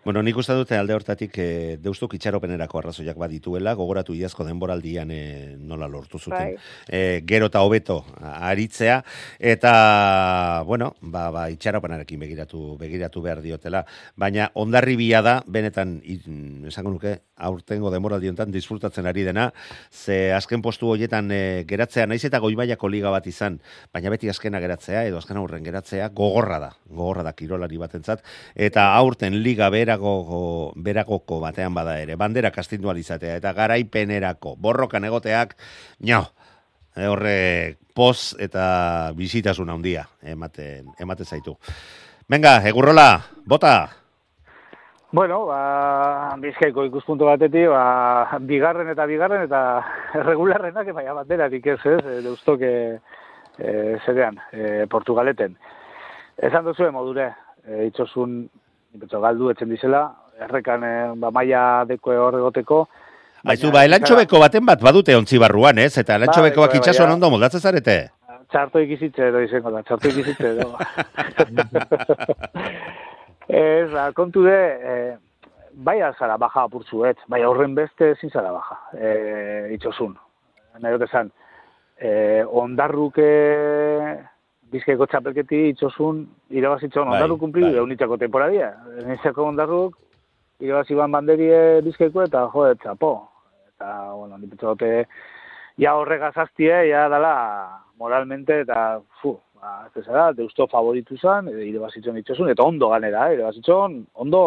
Bueno, nik uste dute alde hortatik e, deustuk itxaropenerako arrazoiak badituela, gogoratu iazko denboraldian e, nola lortu zuten. Bai. E, gero eta hobeto aritzea, eta, bueno, ba, ba, itxaropenarekin begiratu, begiratu behar diotela, baina ondarribia da, benetan, i- esango nuke, aurtengo denboraldi honetan disfrutatzen ari dena, ze azken postu horietan e, geratzea, naiz eta goibaiako liga bat izan, baina beti azkena geratzea, edo azken aurren geratzea, gogorra da, gogorra da kirolari batentzat, eta aurten liga berago, beragoko batean bada ere, bandera kastindu izatea, eta garaipenerako, borrokan egoteak, nio, e, horre poz eta bizitasun handia ematen, ematen zaitu. Venga, egurrola, bota! Bueno, ba, bizkaiko ikuspuntu batetik, ba, bigarren eta bigarren eta regularrenak, baina banderarik ez, ez, deustok e, e, zerean, e, Portugaleten. Esan duzu modure, e, itxosun, betxo galdu etzen dizela, errekan e, ba, maia deko hor egoteko. Aizu, ba, elantxobeko baten bat badute ontzi barruan, ez? Eta elantxobekoak Bai, bai, itxasuan bai, ondo moldatzen zarete. Txarto ikizitze edo izango da, txarto ikizitze edo. Ez, ba, kontu de, e, bai zara baja apurtzuet, bai horren beste ezin zara baja, e, itxosun. Nahi dut esan, e, ondarruke bizkaiko txapelketi itxosun irabazitzon Bai, ondarru kumplidu bai. bai. eunitzako temporadia. Eunitzako ondarruk irabaziban banderie bizkaiko eta jo, txapo. Eta, bueno, nipetxo dute, ja horregaz aztie, ja dala moralmente eta fu, ba, ez da, deusto favoritu zan, e, irebazitzen dituzun, eta ondo ganera, eh, irebazitzen ondo,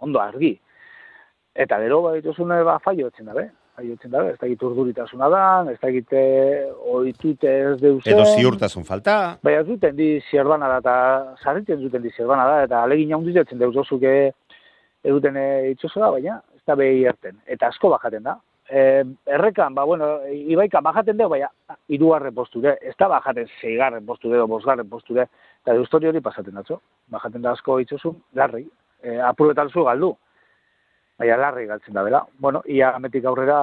ondo argi. Eta gero, ba, dituzun, ba, faio etzen dabe, faio etzen dabe, ez da gitu urduritasuna da, ez da gite oitute ez deusen. Edo ziurtasun falta. Bai, ez duten di zierbana da, eta zarriten duten di zierbana da, eta alegin jaun ditzen deuz osuke eduten itxosora, baina ez da behi erten. Eta asko bajaten da. E, errekan, ba, bueno, ibaikan bajaten dugu, baina irugarren posture, ez da bajaten zeigarren posture, bosgarren posture, eta deustori hori pasaten datzo. Bajaten da asko itxosun, larri, e, apurretan zu galdu. Baina larri galtzen da bela. Bueno, ia ametik aurrera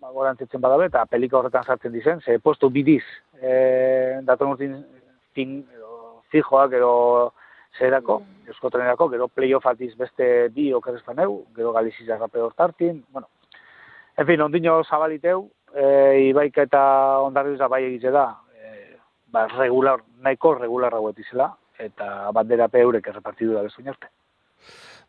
ba, gorantzitzen badabe, eta pelika horretan sartzen dizen, ze postu bidiz, e, datorn urtin fin, edo, fijoak, edo zerako, euskotrenerako, gero playoff beste bi okerrezpaneu, gero galizizak rape hortartin, bueno, En fin, ondino zabaliteu, e, ibaika eta ondarriz da bai egitze da, e, ba, regular, nahiko regularra guetizela, eta bandera pe eurek errepartidu da bezu arte.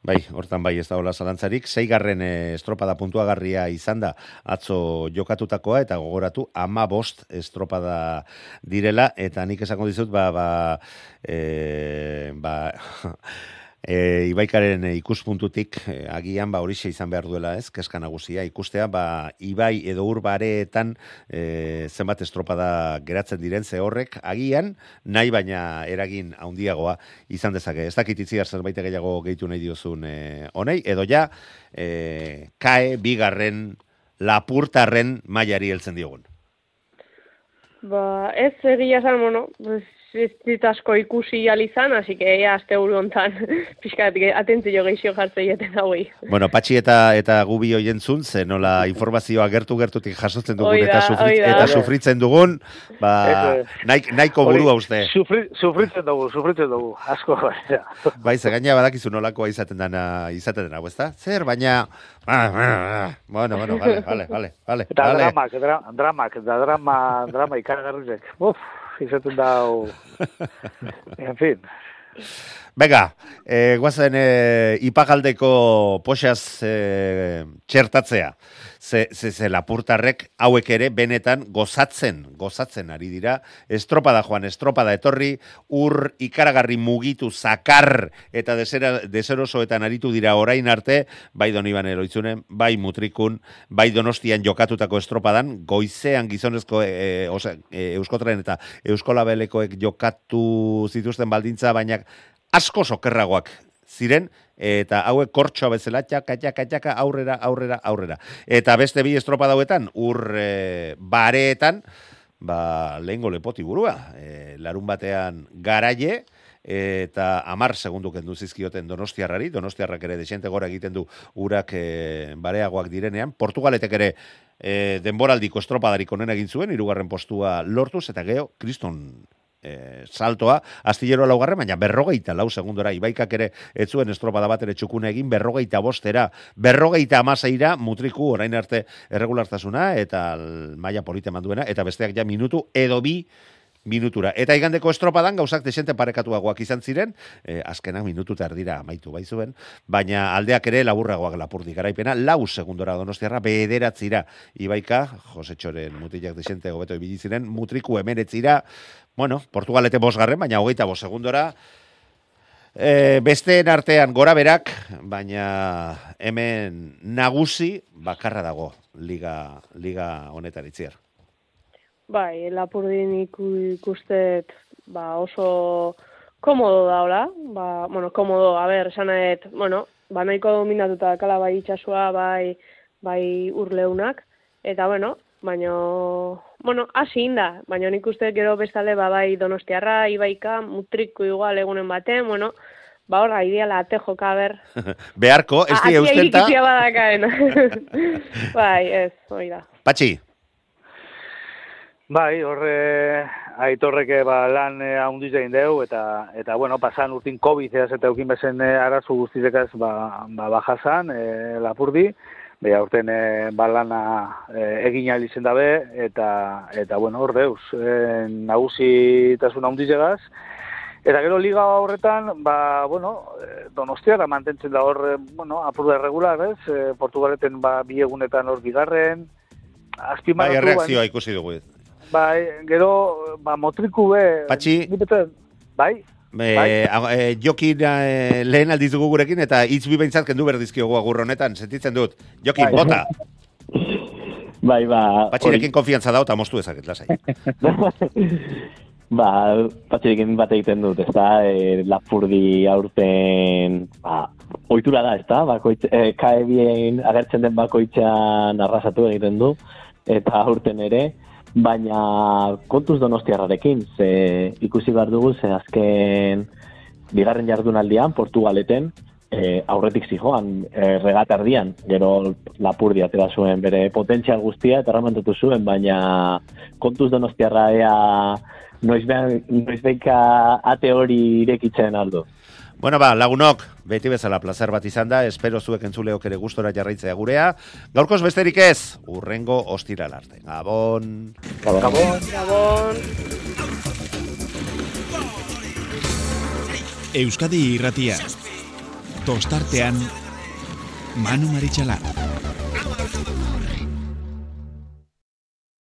Bai, hortan bai ez da hola zalantzarik, zeigarren e, estropada puntuagarria izan da. Atzo jokatutakoa eta gogoratu ama bost estropada direla. Eta nik esango dizut ba, ba, e, ba E, Ibaikaren ikuspuntutik e, agian ba horixe izan behar duela, ez? Keska nagusia ikustea ba Ibai edo ur bareetan e, zenbat estropada geratzen diren ze horrek agian nahi baina eragin handiagoa izan dezake. Ez dakit itziar zerbait gehiago gehitu nahi diozun e, honei edo ja e, kae bigarren lapurtarren mailari heltzen diogun. Ba, ez egia esan, bueno, pues, ez dit asko ikusi alizan, así que ea azte uru ontan, pixka, atentzio geixio jartzen jeten hauei. Bueno, patxi eta eta gubi hoientzun, ze nola informazioa gertu gertutik jasotzen dugun Oida, eta, sufrit, oida. eta sufritzen dugun, ba, Eso nahi, nahiko burua uste. Sufri, sufritzen dugu, sufritzen dugu, asko. bai. Ze gaina badakizu nolakoa izaten dena, izaten dena, ezta? Zer, baina, ah, ah, ah. bueno, bueno, vale, vale, vale, vale, Eta vale. dramak, dra, dramak, eta drama, drama ikaragarrizek. Uf, izaten dau... en fin. Venga, eh, guazen eh, ipagaldeko poxaz eh, txertatzea. Ze, ze, ze lapurtarrek hauek ere benetan gozatzen, gozatzen ari dira. Estropada joan, estropada etorri, ur ikaragarri mugitu, zakar eta desera, deserosoetan aritu dira orain arte, bai doniban eroitzunen, bai mutrikun, bai donostian jokatutako estropadan, goizean gizonezko e, oza, e, euskotren eta euskolabelekoek jokatu zituzten baldintza, baina asko sokerragoak ziren, eta hauek kortxoa bezala, txaka, txaka, txaka, aurrera, aurrera, aurrera. Eta beste bi estropa dauetan, ur e, bareetan, ba, lehengo lepoti burua. E, larun batean garaie, eta amar segundu kendu zizkioten donostiarrari, donostiarrak ere desente gora egiten du urak e, bareagoak direnean, Portugaletek ere e, denboraldiko estropadarik onen egin zuen, irugarren postua lortuz, eta geho, kriston e, saltoa, astillero laugarren, baina berrogeita lau segundora, ibaikak ere ez zuen estropada bat ere txukune egin, berrogeita bostera, berrogeita amaseira, mutriku orain arte erregulartasuna, eta maila polite manduena, eta besteak ja minutu edo bi minutura. Eta igandeko estropadan gauzak desente parekatuagoak izan ziren, eh, azkenak minutu erdira amaitu bai zuen, baina aldeak ere laburragoak lapurdi garaipena, lau segundora donostiarra, bederatzira, ibaika, Josetxoren mutilak desente hobeto ibili ziren, mutriku emeretzira, bueno, Portugalete bosgarren, baina hogeita bos segundora, E, besteen artean gora berak, baina hemen nagusi bakarra dago liga, liga honetan itziar. Bai, lapurdin iku, ikustet ba, oso komodo daula, ba, bueno, komodo, a ber, esan nahet, bueno, ba, nahiko dominatuta kala bai itxasua, bai, bai urleunak, eta bueno, baina, bueno, hasi inda, baina nik uste gero bestale, ba, bai donostiarra, ibaika, mutriko igual egunen baten, bueno, ba, horra, ideala ate joka, ber, Beharko, ez die Atia eustenta, irikitzea badakaen. bai, ez, hori da. patxi, Bai, horre aitorreke ba, lan eh, handiz egin deu, eta, eta bueno, pasan urtin COVID eaz eta eukin bezen eh, arazu guztizekaz ba, ba, bajazan, eh, lapurdi, Beha, urten eh, ba, lana eh, egin ahal izen dabe, eta, eta bueno, hor deuz, eh, nagusitasun handizegaz, Eta gero liga horretan, ba, bueno, eh, donostiara mantentzen da hor, eh, bueno, apurde regular, ez? Eh, Portugaleten ba, bi egunetan hor bigarren, bai, azpimarratu, erreakzioa ikusi dugu. Bai, gero, ba, motriku be... Patxi. Ni bete- bai, E, Bai. a- e, jokin e, lehen aldiz dugu gurekin, eta hitz bi behintzat kendu berdizkiogu agur honetan, sentitzen dut. Jokin, Bai. bota, Bai, ba... patxirekin konfiantza da, eta mostu ezaket, lasai. ba, patxirekin bat egiten dut, ez da, e, lapurdi aurten, ba, ohitura da, ez da, bakoitz, e, kae bien agertzen den bakoitzan arrasatu egiten du, eta aurten ere, baina kontuz donostiarrarekin, ze ikusi behar dugu, ze azken bigarren jardunaldian, Portugaleten, e, aurretik zijoan, e, regatardian, gero lapurdi atera zuen bere potentzial guztia eta erramantatu zuen, baina kontuz donostiarra ea noiz, noiz beika ate hori irekitzen aldo. Bueno, ba, lagunok, beti bezala plazer bat izan da, espero zuek entzuleok ere gustora jarraitzea gurea. Gaurkoz besterik ez, urrengo ostiral arte. Gabon! Gabon. Gabon. Euskadi irratia. Tostartean, Manu Maritxalar.